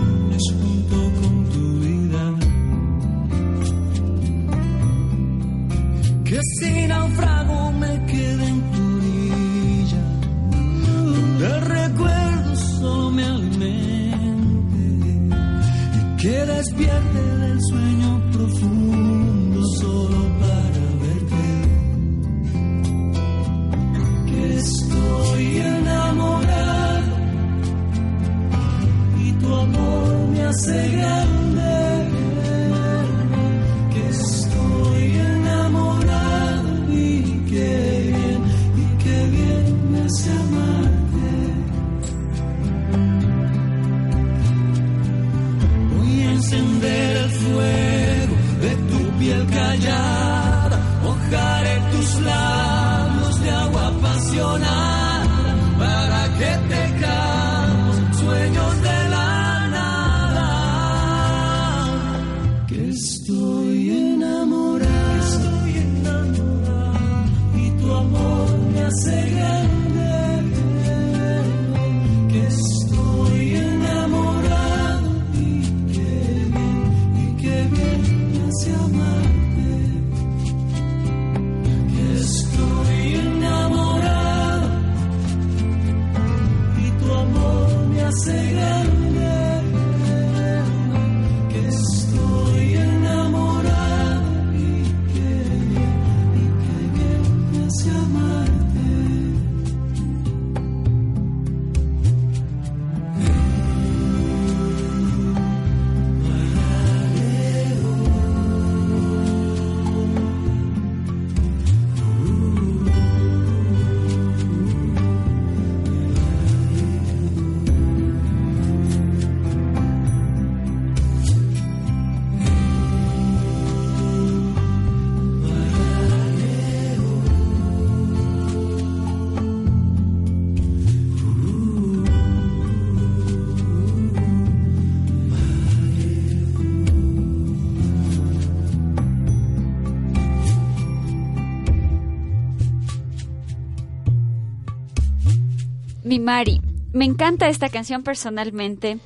Mi Mari, me encanta esta canción personalmente,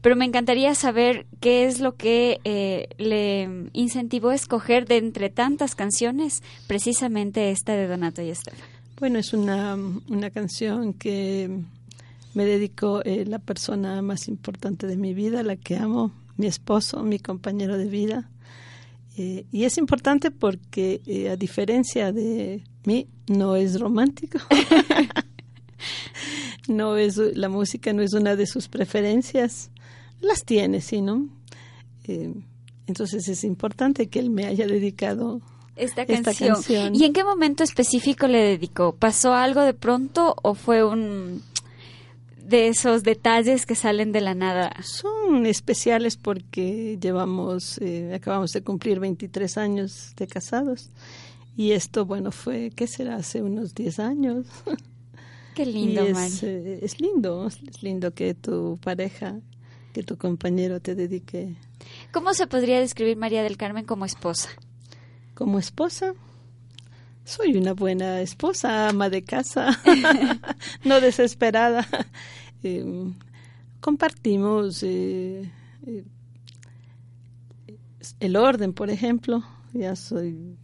pero me encantaría saber qué es lo que eh, le incentivó a escoger de entre tantas canciones precisamente esta de Donato y Esteban. Bueno, es una, una canción que me dedicó eh, la persona más importante de mi vida, la que amo, mi esposo, mi compañero de vida. Eh, y es importante porque, eh, a diferencia de mí, no es romántico. *laughs* no es la música no es una de sus preferencias. Las tiene, sí, ¿no? entonces es importante que él me haya dedicado esta canción. ¿Y en qué momento específico le dedicó? ¿Pasó algo de pronto o fue un de esos detalles que salen de la nada? Son especiales porque llevamos, eh, acabamos de cumplir 23 años de casados y esto, bueno, fue, ¿qué será? Hace unos 10 años. *laughs* Qué lindo, es, eh, es lindo, es lindo que tu pareja, que tu compañero te dedique. ¿Cómo se podría describir María del Carmen como esposa? Como esposa, soy una buena esposa, ama de casa, *laughs* *laughs* no desesperada. *laughs* Em, compartimos eh, eh, el orden, por ejemplo. Ya soy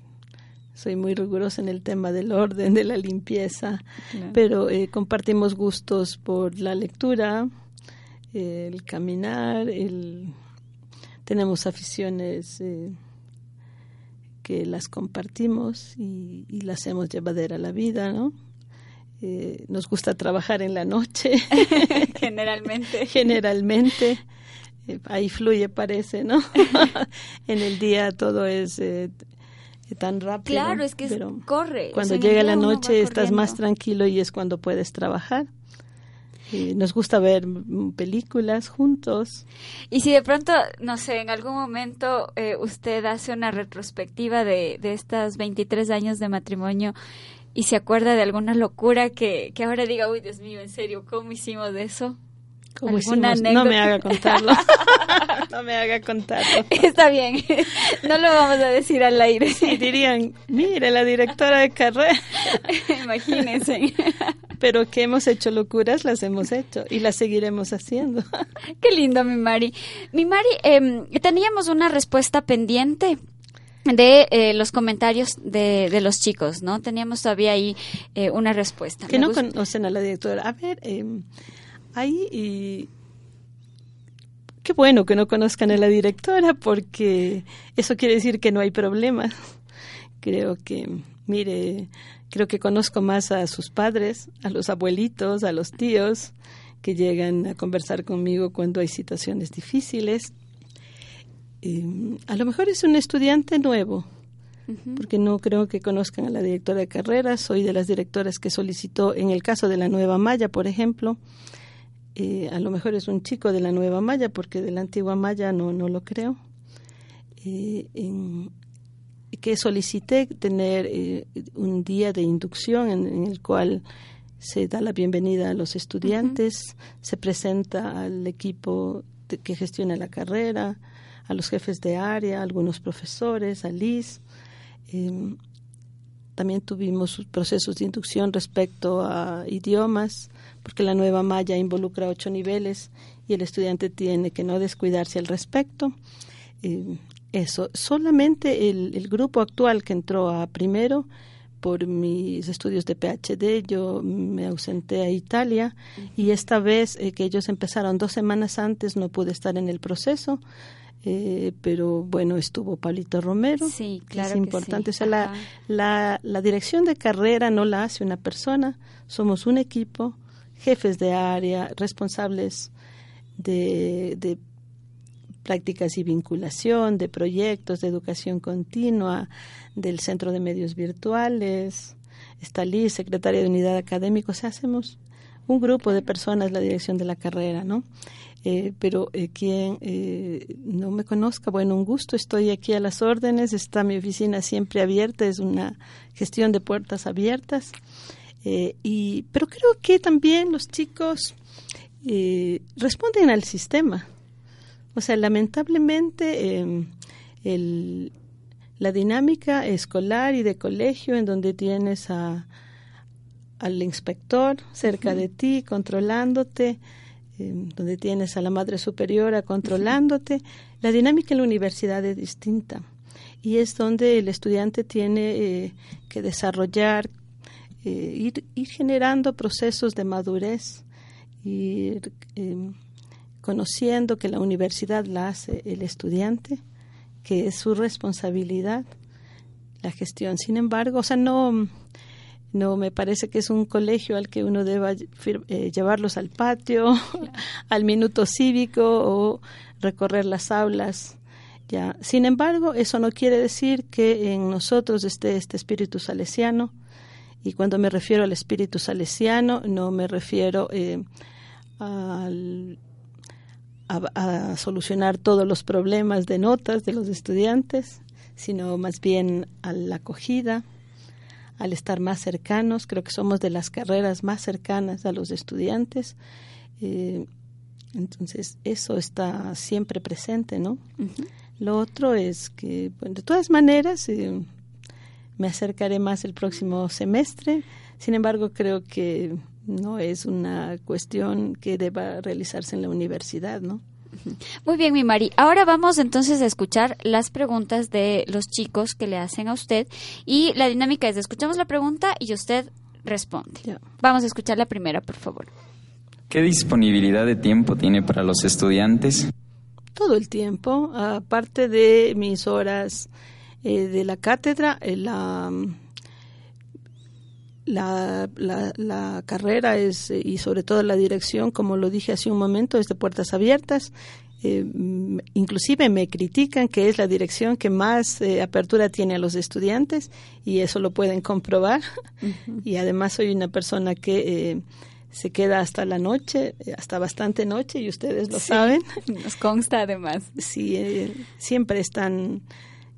soy muy rigurosa en el tema del orden, de la limpieza, pero eh, compartimos gustos por la lectura, el caminar, el tenemos aficiones que las compartimos y, las hacemos llevadera a la vida, ¿no? Eh, nos gusta trabajar en la noche. *laughs* Generalmente. *laughs* Generalmente. Eh, ahí fluye, parece, ¿no? *laughs* en el día todo es eh, tan rápido. Claro, es que corre. Cuando llega la noche estás más tranquilo y es cuando puedes trabajar nos gusta ver películas juntos. Y si de pronto, no sé, en algún momento eh, usted hace una retrospectiva de, de estos 23 años de matrimonio y se acuerda de alguna locura que, que ahora diga, uy, Dios mío, en serio, ¿cómo hicimos de eso? ¿Cómo hicimos? No me haga contarlo. *laughs* *laughs* no me haga contarlo. *laughs* Está bien. *laughs* No lo vamos a decir al aire. Sí, dirían, mire, la directora de carrera. Imagínense pero que hemos hecho locuras, las hemos hecho y las seguiremos haciendo. Qué lindo, mi Mari. Mi Mari, eh, teníamos una respuesta pendiente de eh, los comentarios de, de, los chicos, ¿no? Teníamos todavía ahí eh, una respuesta. Que no conocen a la directora. A ver, eh, ahí... qué bueno que no conozcan a la directora porque eso quiere decir que no hay problema. Creo que, mire, Creo que conozco más a sus padres, a los abuelitos, a los tíos que llegan a conversar conmigo cuando hay situaciones difíciles. a lo mejor es un estudiante nuevo, porque no creo que conozcan a la directora de carreras. Soy de las directoras que solicitó, en el caso de la Nueva Maya, por ejemplo, eh, a lo mejor es un chico de la Nueva Maya, porque de la antigua Maya no, no lo creo. Eh, en, que solicité tener eh, un día de inducción en, el cual se da la bienvenida a los estudiantes, se presenta al equipo que gestiona la carrera, a los jefes de área, a algunos profesores, a Liz. También tuvimos procesos de inducción respecto a idiomas, porque la nueva malla involucra ocho niveles y el estudiante tiene que no descuidarse al respecto. Em, eso, solamente el, grupo actual que entró a primero, por mis estudios de PhD, yo me ausenté a Italia y esta vez eh, que ellos empezaron dos semanas antes no pude estar en el proceso. Eh, pero bueno, estuvo Pablito Romero, sí, claro es importante. O sea, la, la, la, dirección de carrera no la hace una persona, somos un equipo, jefes de área, responsables de, de prácticas y vinculación, de proyectos de educación continua, del Centro de Medios Virtuales, está Liz, secretaria de Unidad Académica, o sea, hacemos un grupo de personas la dirección de la carrera, ¿no? Eh, pero eh, quien eh, no me conozca, bueno, un gusto, estoy aquí a las órdenes, está mi oficina siempre abierta, es una gestión de puertas abiertas, y, pero creo que también los chicos responden al sistema, o sea, lamentablemente em, el, la dinámica escolar y de colegio en donde tienes a, al inspector cerca de ti, controlándote, eh, donde tienes a la madre superiora controlándote. La dinámica en la universidad es distinta y es donde el estudiante tiene eh, que desarrollar, ir, ir, generando procesos de madurez, ir conociendo que la universidad la hace el estudiante, que es su responsabilidad la gestión. Sin embargo, o sea, no, no me parece que es un colegio al que uno deba eh, llevarlos al patio, *laughs* al minuto cívico o recorrer las aulas. Ya. Sin embargo, eso no quiere decir que en nosotros esté este espíritu salesiano. Y cuando me refiero al espíritu salesiano, no me refiero eh, al a, solucionar todos los problemas de notas de los estudiantes, sino más bien a la acogida, al estar más cercanos. Creo que somos de las carreras más cercanas a los estudiantes. Eh, entonces, eso está siempre presente, ¿no? Lo otro es que, de todas maneras, eh, me acercaré más el próximo semestre. Sin embargo, creo que no es una cuestión que deba realizarse en la universidad, ¿no? Muy bien, mi Mari. Ahora vamos entonces a escuchar las preguntas de los chicos que le hacen a usted y la dinámica es escuchamos la pregunta y usted responde. Vamos a escuchar la primera, por favor. ¿Qué disponibilidad de tiempo tiene para los estudiantes? Todo el tiempo, aparte de mis horas eh, de la cátedra, eh, la la, la, carrera es, eh, y sobre todo la dirección, como lo dije hace un momento, es de puertas abiertas. Eh, inclusive me critican que es la dirección que más eh, apertura tiene a los estudiantes y eso lo pueden comprobar. *laughs* Y además soy una persona que se queda hasta la noche, hasta bastante noche y ustedes lo saben. *laughs* Nos consta además. Sí, siempre están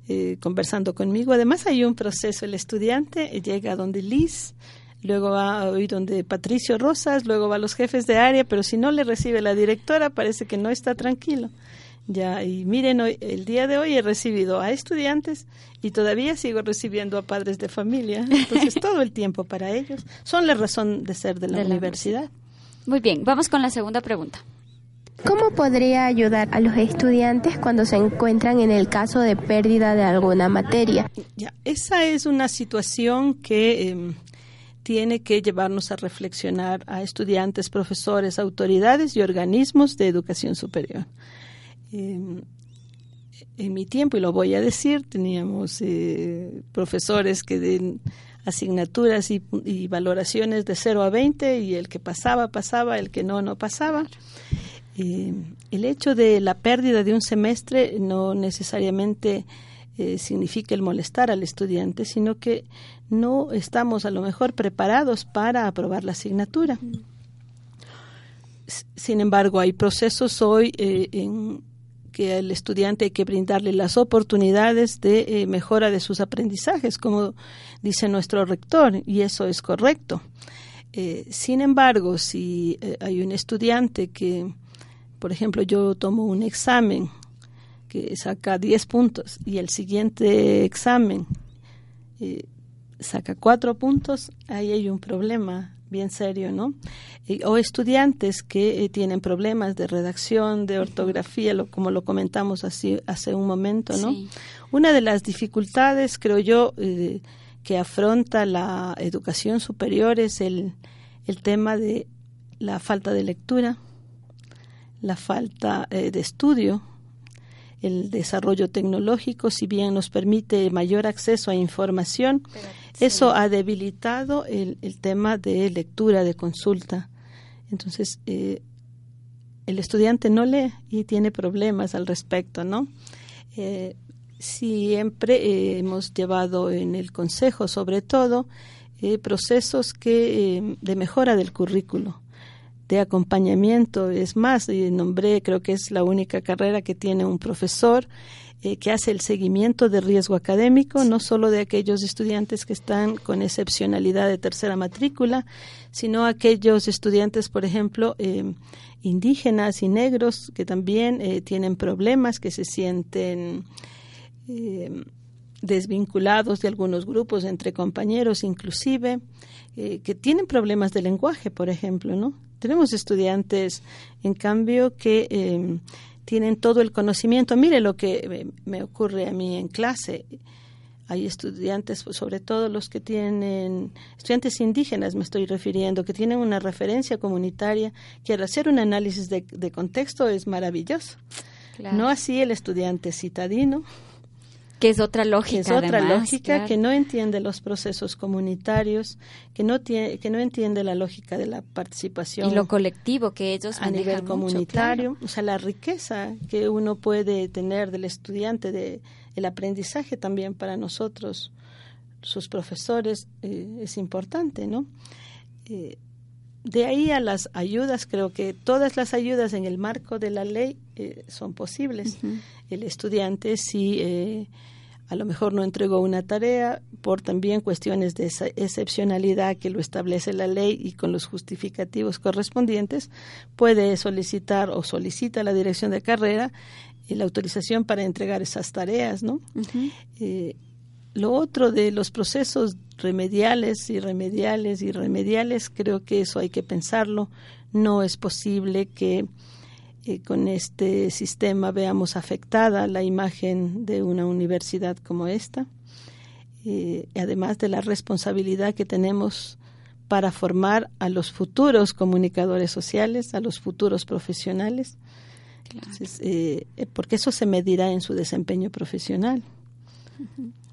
eh, conversando conmigo. Además hay un proceso, el estudiante llega donde Liz, luego va a oír donde Patricio Rosas, luego va a los jefes de área, pero si no le recibe la directora parece que no está tranquilo. Ya, y miren, hoy, el día de hoy he recibido a estudiantes y todavía sigo recibiendo a padres de familia. Entonces, *laughs* todo el tiempo para ellos. Son la razón de ser de la universidad. Muy bien, vamos con la segunda pregunta. ¿Cómo podría ayudar a los estudiantes cuando se encuentran en el caso de pérdida de alguna materia? Ya, esa es una situación que em, tiene que llevarnos a reflexionar a estudiantes, profesores, autoridades y organismos de educación superior. Em, en mi tiempo, y lo voy a decir, teníamos eh, profesores que den asignaturas y, y, valoraciones de 0 a 20 y el que pasaba, pasaba, el que no, no pasaba. Eh, el hecho de la pérdida de un semestre no necesariamente eh, significa el molestar al estudiante, sino que no estamos a lo mejor preparados para aprobar la asignatura. Sin embargo, hay procesos hoy eh, en que al estudiante hay que brindarle las oportunidades de mejora de sus aprendizajes, como dice nuestro rector, y eso es correcto. sin embargo, si hay un estudiante que por ejemplo, yo tomo un examen que saca 10 puntos y el siguiente examen eh, saca 4 puntos, ahí hay un problema bien serio, ¿no? o estudiantes que eh, tienen problemas de redacción, de ortografía, lo, como lo comentamos así hace un momento, ¿no? Una de las dificultades, creo yo, eh, que afronta la educación superior es el, el tema de la falta de lectura, la falta eh, de estudio, el desarrollo tecnológico, si bien nos permite mayor acceso a información, eso ha debilitado el, tema de lectura, de consulta. Entonces, eh, el estudiante no lee y tiene problemas al respecto, ¿no? Eh, siempre hemos llevado en el Consejo, sobre todo, procesos que de mejora del currículo de acompañamiento. Es más, nombré, creo que es la única carrera que tiene un profesor eh, que hace el seguimiento de riesgo académico, no solo de aquellos estudiantes que están con excepcionalidad de tercera matrícula, sino aquellos estudiantes, por ejemplo, eh, indígenas y negros que también eh, tienen problemas, que se sienten desvinculados de algunos grupos, entre compañeros inclusive, eh, que tienen problemas de lenguaje, por ejemplo, ¿no? Tenemos estudiantes, en cambio, que eh, tienen todo el conocimiento. Mire lo que me ocurre a mí en clase. Hay estudiantes, sobre todo los que tienen, estudiantes indígenas me estoy refiriendo, que tienen una referencia comunitaria, que al hacer un análisis de, contexto es maravilloso. No así el estudiante citadino, que es otra lógica. es otra lógica que no entiende los procesos comunitarios, que no tiene, que no entiende la lógica de la participación y lo colectivo que ellos a nivel comunitario, o sea, la riqueza que uno puede tener del estudiante de el aprendizaje también para nosotros, sus profesores, eh, es importante, ¿no? Eh, de ahí a las ayudas, creo que todas las ayudas en el marco de la ley eh, son posibles. El estudiante, si a lo mejor no entregó una tarea por también cuestiones de esa excepcionalidad que lo establece la ley y con los justificativos correspondientes, puede solicitar o solicita la dirección de carrera la autorización para entregar esas tareas, ¿no? Eh, lo otro de los procesos remediales y remediales y remediales, creo que eso hay que pensarlo. No es posible que eh, con este sistema veamos afectada la imagen de una universidad como esta, eh, además de la responsabilidad que tenemos para formar a los futuros comunicadores sociales, a los futuros profesionales. Eh, eh, porque eso se medirá en su desempeño profesional.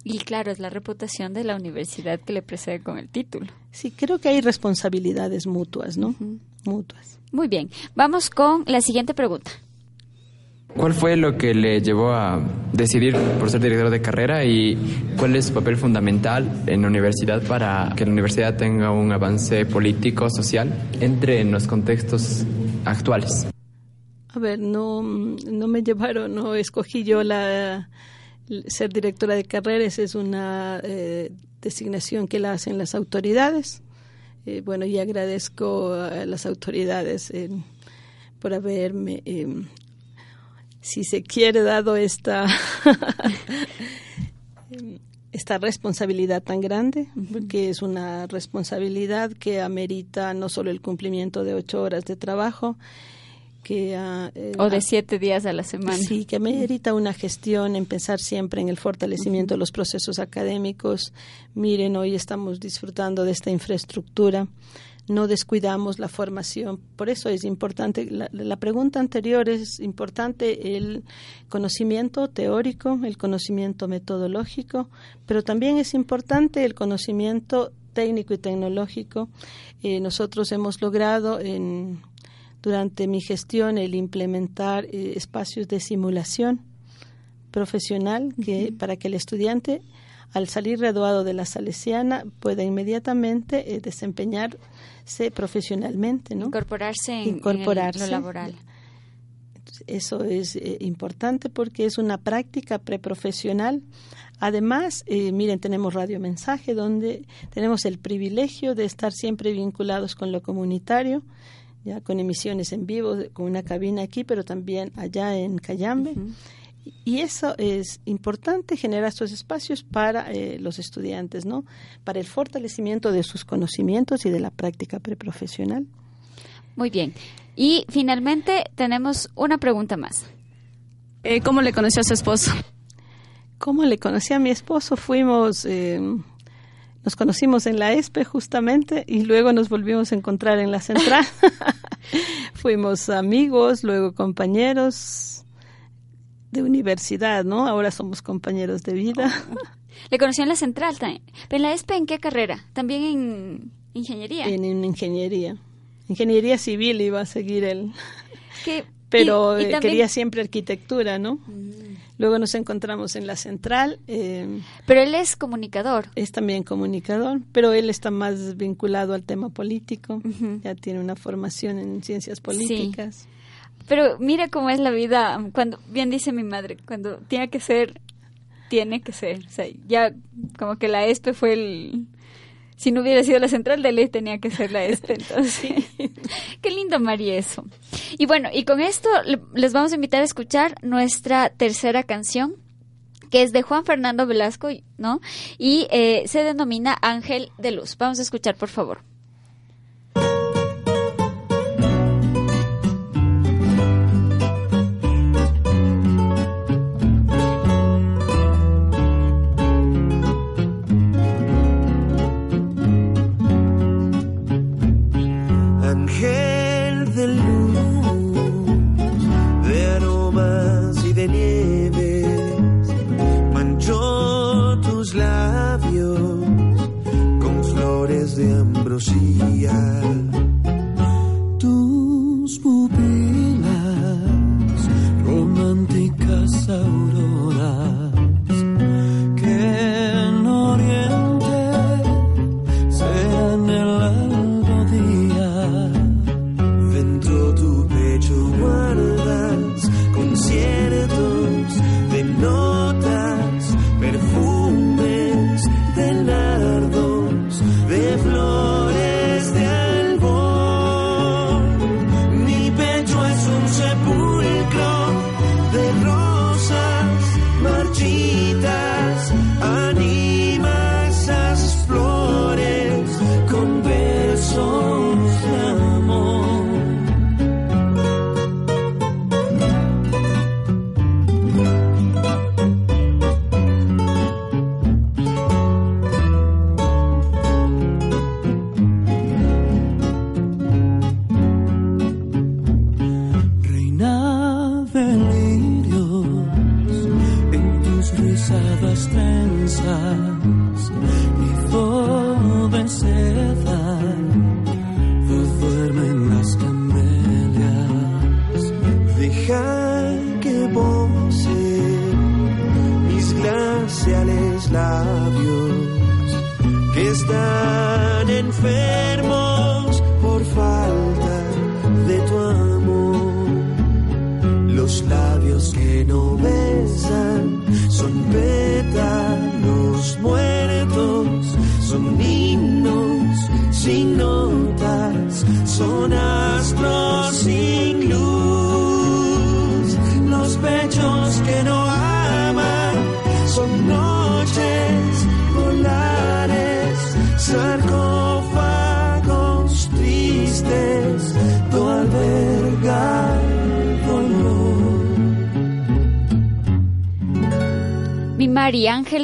Y claro, es la reputación de la universidad que le precede con el título. Sí, creo que hay responsabilidades mutuas, ¿no? Mutuas. Muy bien, vamos con la siguiente pregunta. ¿Cuál fue lo que le llevó a decidir por ser director de carrera y cuál es su papel fundamental en la universidad para que la universidad tenga un avance político, social, entre en los contextos actuales? A ver, no, no me llevaron, no escogí yo la ser directora de carreras, es una eh, designación que la hacen las autoridades. Eh, bueno, y agradezco a las autoridades eh, por haberme, si se quiere, dado esta, *laughs* esta responsabilidad tan grande, porque es una responsabilidad que amerita no solo el cumplimiento de ocho horas de trabajo, que eh, o de siete días a la semana. sí que merita una gestión en pensar siempre en el fortalecimiento de los procesos académicos. Miren hoy estamos disfrutando de esta infraestructura. No descuidamos la formación. Por eso es importante la, la pregunta anterior es importante el conocimiento teórico el conocimiento metodológico pero también es importante el conocimiento técnico y tecnológico. Eh, nosotros hemos logrado en durante mi gestión el implementar eh, espacios de simulación profesional que para que el estudiante al salir graduado de la Salesiana pueda inmediatamente eh, desempeñarse profesionalmente, ¿no? Incorporarse en, Incorporarse. lo laboral. eso es eh, importante porque es una práctica preprofesional. Además, miren, tenemos radio mensaje donde tenemos el privilegio de estar siempre vinculados con lo comunitario ya con emisiones en vivo, con una cabina aquí, pero también allá en Cayambe. Y eso es importante generar estos espacios para eh, los estudiantes, ¿no? Para el fortalecimiento de sus conocimientos y de la práctica preprofesional. Muy bien. Y finalmente tenemos una pregunta más. Eh, ¿Cómo le conoció a su esposo? ¿Cómo le conocí a mi esposo? Fuimos eh, nos conocimos en la ESPE justamente y luego nos volvimos a encontrar en la central. *laughs* Fuimos amigos, luego compañeros de universidad, ¿no? Ahora somos compañeros de vida. Le conocí en la central también. ¿Pero en la ESPE en qué carrera? ¿También en ingeniería? En, ingeniería. Ingeniería civil iba a seguir él. Pero eh, quería siempre arquitectura, ¿no? Mm. Luego nos encontramos en la central. Eh, pero él es comunicador. Es también comunicador, pero él está más vinculado al tema político. Ya tiene una formación en ciencias políticas. Pero mira cómo es la vida, cuando bien dice mi madre, cuando tiene que ser, tiene que ser. O sea, ya como que la ESPE fue el, si no hubiera sido la central de ley tenía que ser la *laughs* este. Entonces, qué lindo, María, eso. Y bueno, y con esto les vamos a invitar a escuchar nuestra tercera canción que es de Juan Fernando Velasco, ¿no? Y eh, se denomina Ángel de Luz. Vamos a escuchar, por favor. Ambrosía.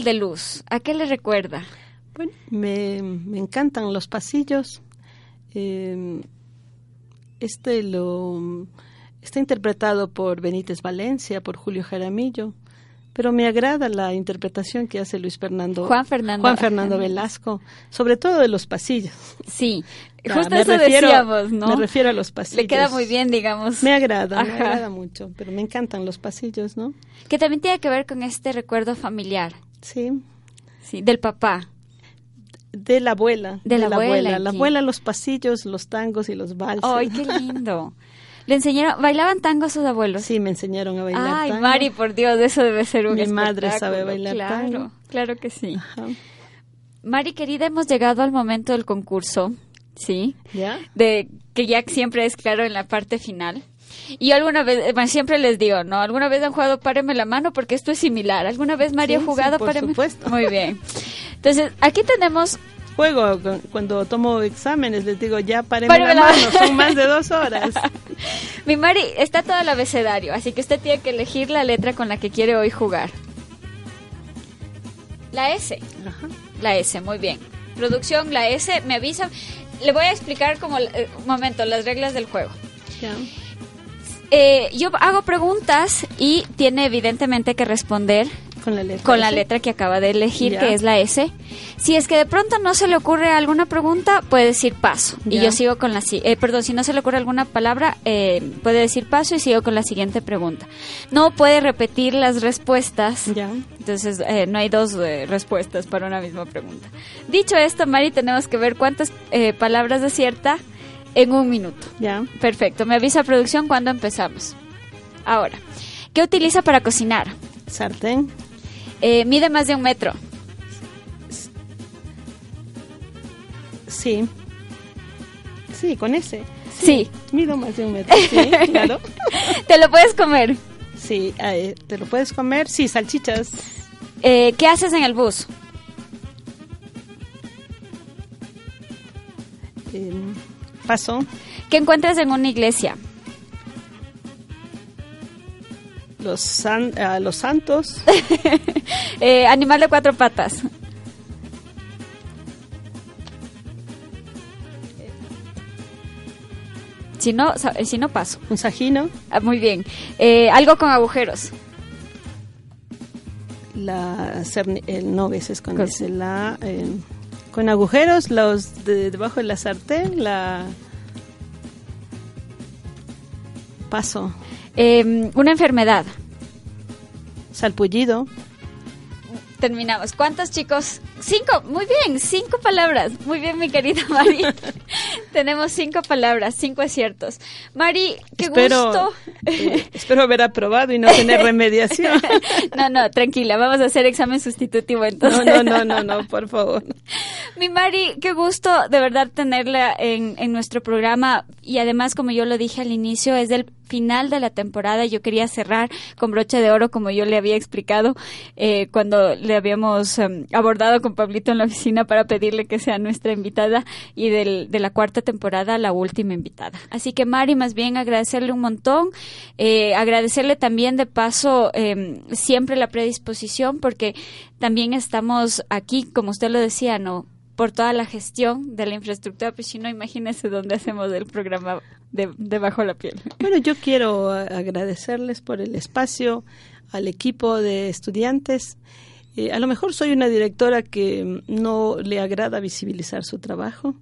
De Luz, ¿a qué le recuerda? Bueno, me, me encantan los pasillos. Eh, este lo está interpretado por Benítez Valencia, por Julio Jaramillo, pero me agrada la interpretación que hace Luis Fernando Juan Fernando. Juan Fernando Velasco, sobre todo de los pasillos. Sí, Ya, justo eso refiero- decíamos, ¿no? Me refiero a los pasillos. Le queda muy bien, digamos. Me agrada, me agrada mucho, pero me encantan los pasillos, ¿no? Que también tiene que ver con este recuerdo familiar. Sí. Sí, del papá. De la abuela. De la abuela, La abuela, los pasillos, los tangos y los valses. ¡Ay, qué *laughs* lindo! Le enseñaron, ¿bailaban tango a sus abuelos? Sí, me enseñaron a bailar Ay, tango. Mari, por Dios, eso debe ser un Mi madre sabe bailar claro, tango. Claro que sí. Mari, querida, hemos llegado al momento del concurso, ¿sí? ¿Ya? De que ya siempre es claro en la parte final. Y yo alguna vez, eh, bueno, siempre les digo, ¿no? ¿Alguna vez han jugado Páreme la mano? Porque esto es similar. ¿Alguna vez Mari Sí, ha sí, jugado por Páreme? supuesto. Muy bien. Entonces, aquí tenemos Juego cu- cuando tomo exámenes, les digo, ya paren Páreme la la mano, son más de dos horas. *laughs* Mi Mari, está todo el abecedario, así que usted tiene que elegir la letra con la que quiere hoy jugar. La S. La S, muy bien. Producción, la S, me avisa. Le voy a explicar como, eh, un momento, las reglas del juego. Eh, yo hago preguntas y tiene evidentemente que responder Con la letra. con la S. letra que acaba de elegir, Ya. que es la S. Si es que de pronto no se le ocurre alguna pregunta, puede decir paso. Y yo sigo con la... Eh, perdón, si no se le ocurre alguna palabra, eh, puede decir paso y sigo con la siguiente pregunta. No puede repetir las respuestas. Ya. Entonces, eh, no hay dos eh, respuestas para una misma pregunta. Dicho esto, Mari, tenemos que ver cuántas eh, palabras acierta en un minuto. Ya. Perfecto. Me avisa producción cuando empezamos. Ahora, ¿qué utiliza para cocinar? Sartén. Eh, mide más de un metro. Sí. Sí, con ese. Sí. Mido más de un metro. Sí, *laughs* claro. ¿Te lo puedes comer? Sí, eh, ¿te lo puedes comer? Sí, salchichas. Eh, ¿Qué haces en el bus? Eh, paso. ¿Qué encuentras en una iglesia? Los, san- a los santos. *laughs* Eh, animal de cuatro patas. Si no, eh, si no paso. Un sajino. Ah, muy bien. Eh, algo con agujeros. La el, no, ese es con Con- ese, la eh, con agujeros, los de debajo de la sartén, la paso, Eh, una enfermedad. salpullido, Terminamos. ¿Cuántos chicos? Cinco. Muy bien, cinco palabras. Muy bien, mi querida Mari. *laughs* Tenemos cinco palabras, cinco aciertos. Mari, qué espero, gusto. eh, *laughs* espero haber aprobado y no tener remediación. *laughs* no, no, tranquila, vamos a hacer examen sustitutivo entonces. No, no, no, no, no, por favor. Mi Mari, qué gusto de verdad tenerla en, en nuestro programa y además, como yo lo dije al inicio, es del final de la temporada. Yo quería cerrar con broche de oro, como yo le había explicado eh, cuando le habíamos em, abordado con Pablito en la oficina para pedirle que sea nuestra invitada y del, de la cuarta temporada la última invitada. Así que Mari, más bien agradecerle un montón, eh, agradecerle también de paso em, siempre la predisposición porque también estamos aquí, como usted lo decía, no por toda la gestión de la infraestructura, pues si no, imagínese dónde hacemos el programa de, de la Piel. *laughs* Bueno, yo quiero a- agradecerles por el espacio, al equipo de estudiantes. Eh, a lo mejor soy una directora que mm, no le agrada visibilizar su trabajo,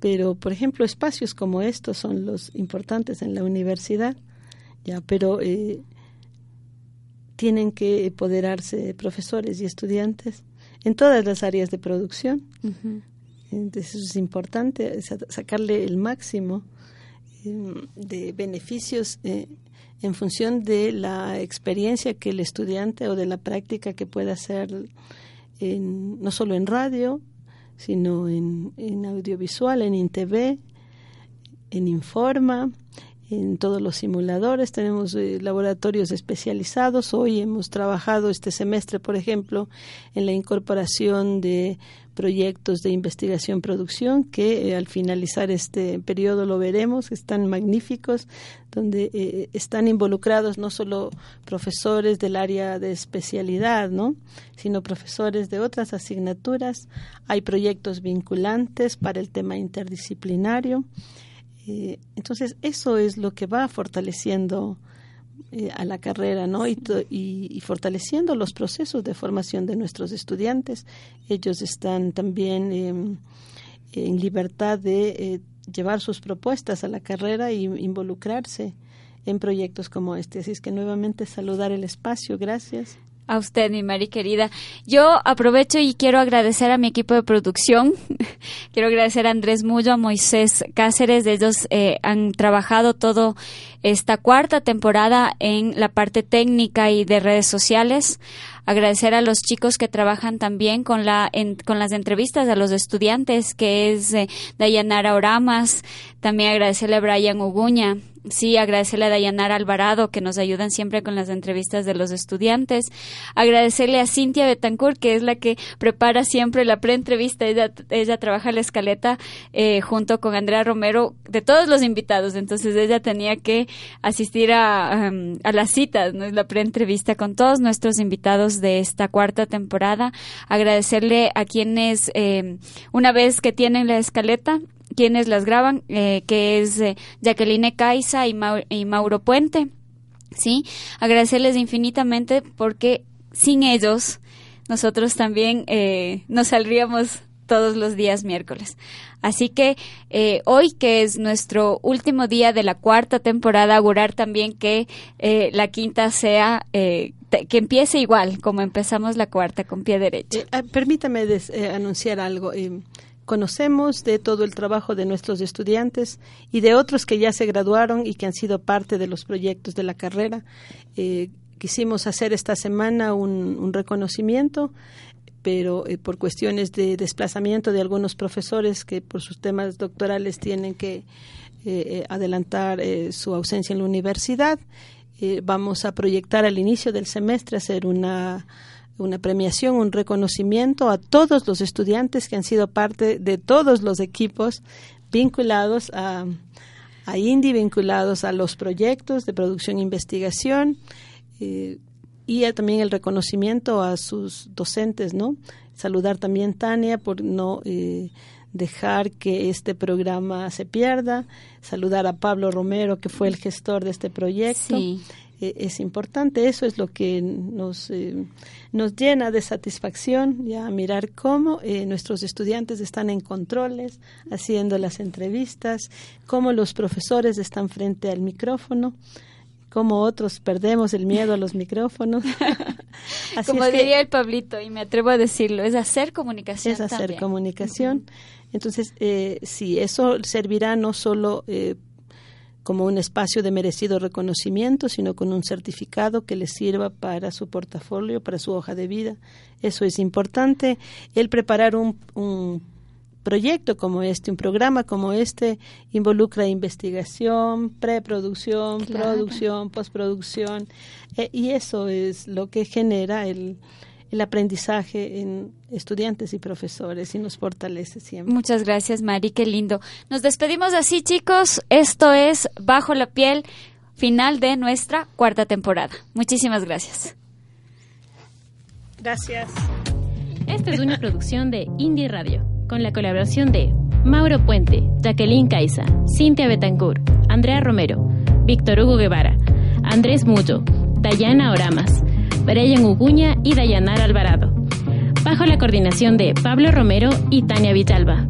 pero por ejemplo espacios como estos son los importantes en la universidad, ya, pero eh, tienen que empoderarse profesores y estudiantes en todas las áreas de producción. Entonces es importante, sa- sacarle el máximo eh, de beneficios eh, en función de la experiencia que el estudiante o de la práctica que pueda hacer en, no solo en radio, sino en, en audiovisual, en INTV, en Informa, en todos los simuladores. Tenemos eh, laboratorios especializados. Hoy hemos trabajado este semestre, por ejemplo, en la incorporación de proyectos de investigación-producción que eh, al finalizar este periodo lo veremos, están magníficos, donde eh, están involucrados no solo profesores del área de especialidad, ¿no? sino profesores de otras asignaturas. Hay proyectos vinculantes para el tema interdisciplinario. Eh, entonces, eso es lo que va fortaleciendo eh, a la carrera, ¿no? Y, y, fortaleciendo los procesos de formación de nuestros estudiantes. Ellos están también eh, en libertad de eh, llevar sus propuestas a la carrera y involucrarse en proyectos como este. Así es que nuevamente saludar el espacio. Gracias. A usted, mi Mari querida. Yo aprovecho y quiero agradecer a mi equipo de producción. *laughs* quiero agradecer a Andrés Mullo, a Moisés Cáceres. Ellos eh, han trabajado todo esta cuarta temporada en la parte técnica y de redes sociales. Agradecer a los chicos que trabajan también con, la, en- con las entrevistas a los estudiantes, que es eh, Dayanara Oramas. También agradecerle a Brian Uguña. Sí, agradecerle a Dayanara Alvarado, que nos ayudan siempre con las entrevistas de los estudiantes. Agradecerle a Cintia Betancourt, que es la que prepara siempre la preentrevista. Ella, ella trabaja la escaleta eh, junto con Andrea Romero de todos los invitados. Entonces ella tenía que asistir a, las citas, ¿no? la preentrevista con todos nuestros invitados de esta cuarta temporada. Agradecerle a quienes, eh, una vez que tienen la escaleta, quienes las graban, eh, que es eh, Jacqueline Caiza y, Mau- y Mauro Puente. Sí, agradecerles infinitamente porque sin ellos nosotros también eh, nos saldríamos todos los días miércoles. Así que eh, hoy, que es nuestro último día de la cuarta temporada, augurar también que eh, la quinta sea, eh, que empiece igual como empezamos la cuarta, con pie derecho. Ah, permítame anunciar algo. Conocemos de todo el trabajo de nuestros estudiantes y de otros que ya se graduaron y que han sido parte de los proyectos de la carrera. Eh, quisimos hacer esta semana un, reconocimiento pero eh, por cuestiones de desplazamiento de algunos profesores que por sus temas doctorales tienen que eh, adelantar su ausencia en la universidad, vamos a proyectar al inicio del semestre hacer una una premiación, un reconocimiento a todos los estudiantes que han sido parte de todos los equipos vinculados a, a INDI, vinculados a los proyectos de producción e investigación eh, y también el reconocimiento a sus docentes, ¿no? Saludar también Tania por no eh, dejar que este programa se pierda, saludar a Pablo Romero que fue el gestor de este proyecto. Sí. Eh, es importante, eso es lo que nos, eh, nos llena de satisfacción, ya mirar cómo eh, nuestros estudiantes están en controles, haciendo las entrevistas, cómo los profesores están frente al micrófono, cómo otros perdemos el miedo a los micrófonos. *laughs* *laughs* Así Como es que- diría el Pablito, y me atrevo a decirlo, es hacer comunicación. es hacer también. comunicación. Entonces, eh, sí, eso servirá no solo eh, como un espacio de merecido reconocimiento, sino con un certificado que les sirva para su portafolio, para su hoja de vida. Eso es importante. El preparar un, un proyecto como este, un programa como este, involucra investigación, preproducción, Claro. producción, postproducción, eh, y eso es lo que genera el, el aprendizaje en estudiantes y profesores y nos fortalece siempre. Muchas gracias, Mari, qué lindo. Nos despedimos así, chicos. Esto es Bajo la piel, final de nuestra cuarta temporada. Muchísimas gracias. Gracias. Esta es una producción de Indie Radio, con la colaboración de Mauro Puente, Jacqueline Caiza, Cintia Betancourt, Andrea Romero, Víctor Hugo Guevara, Andrés Mullo, Dayana Oramas, Brian Uguña y Dayanar Alvarado. Bajo la coordinación de Pablo Romero y Tania Villalba.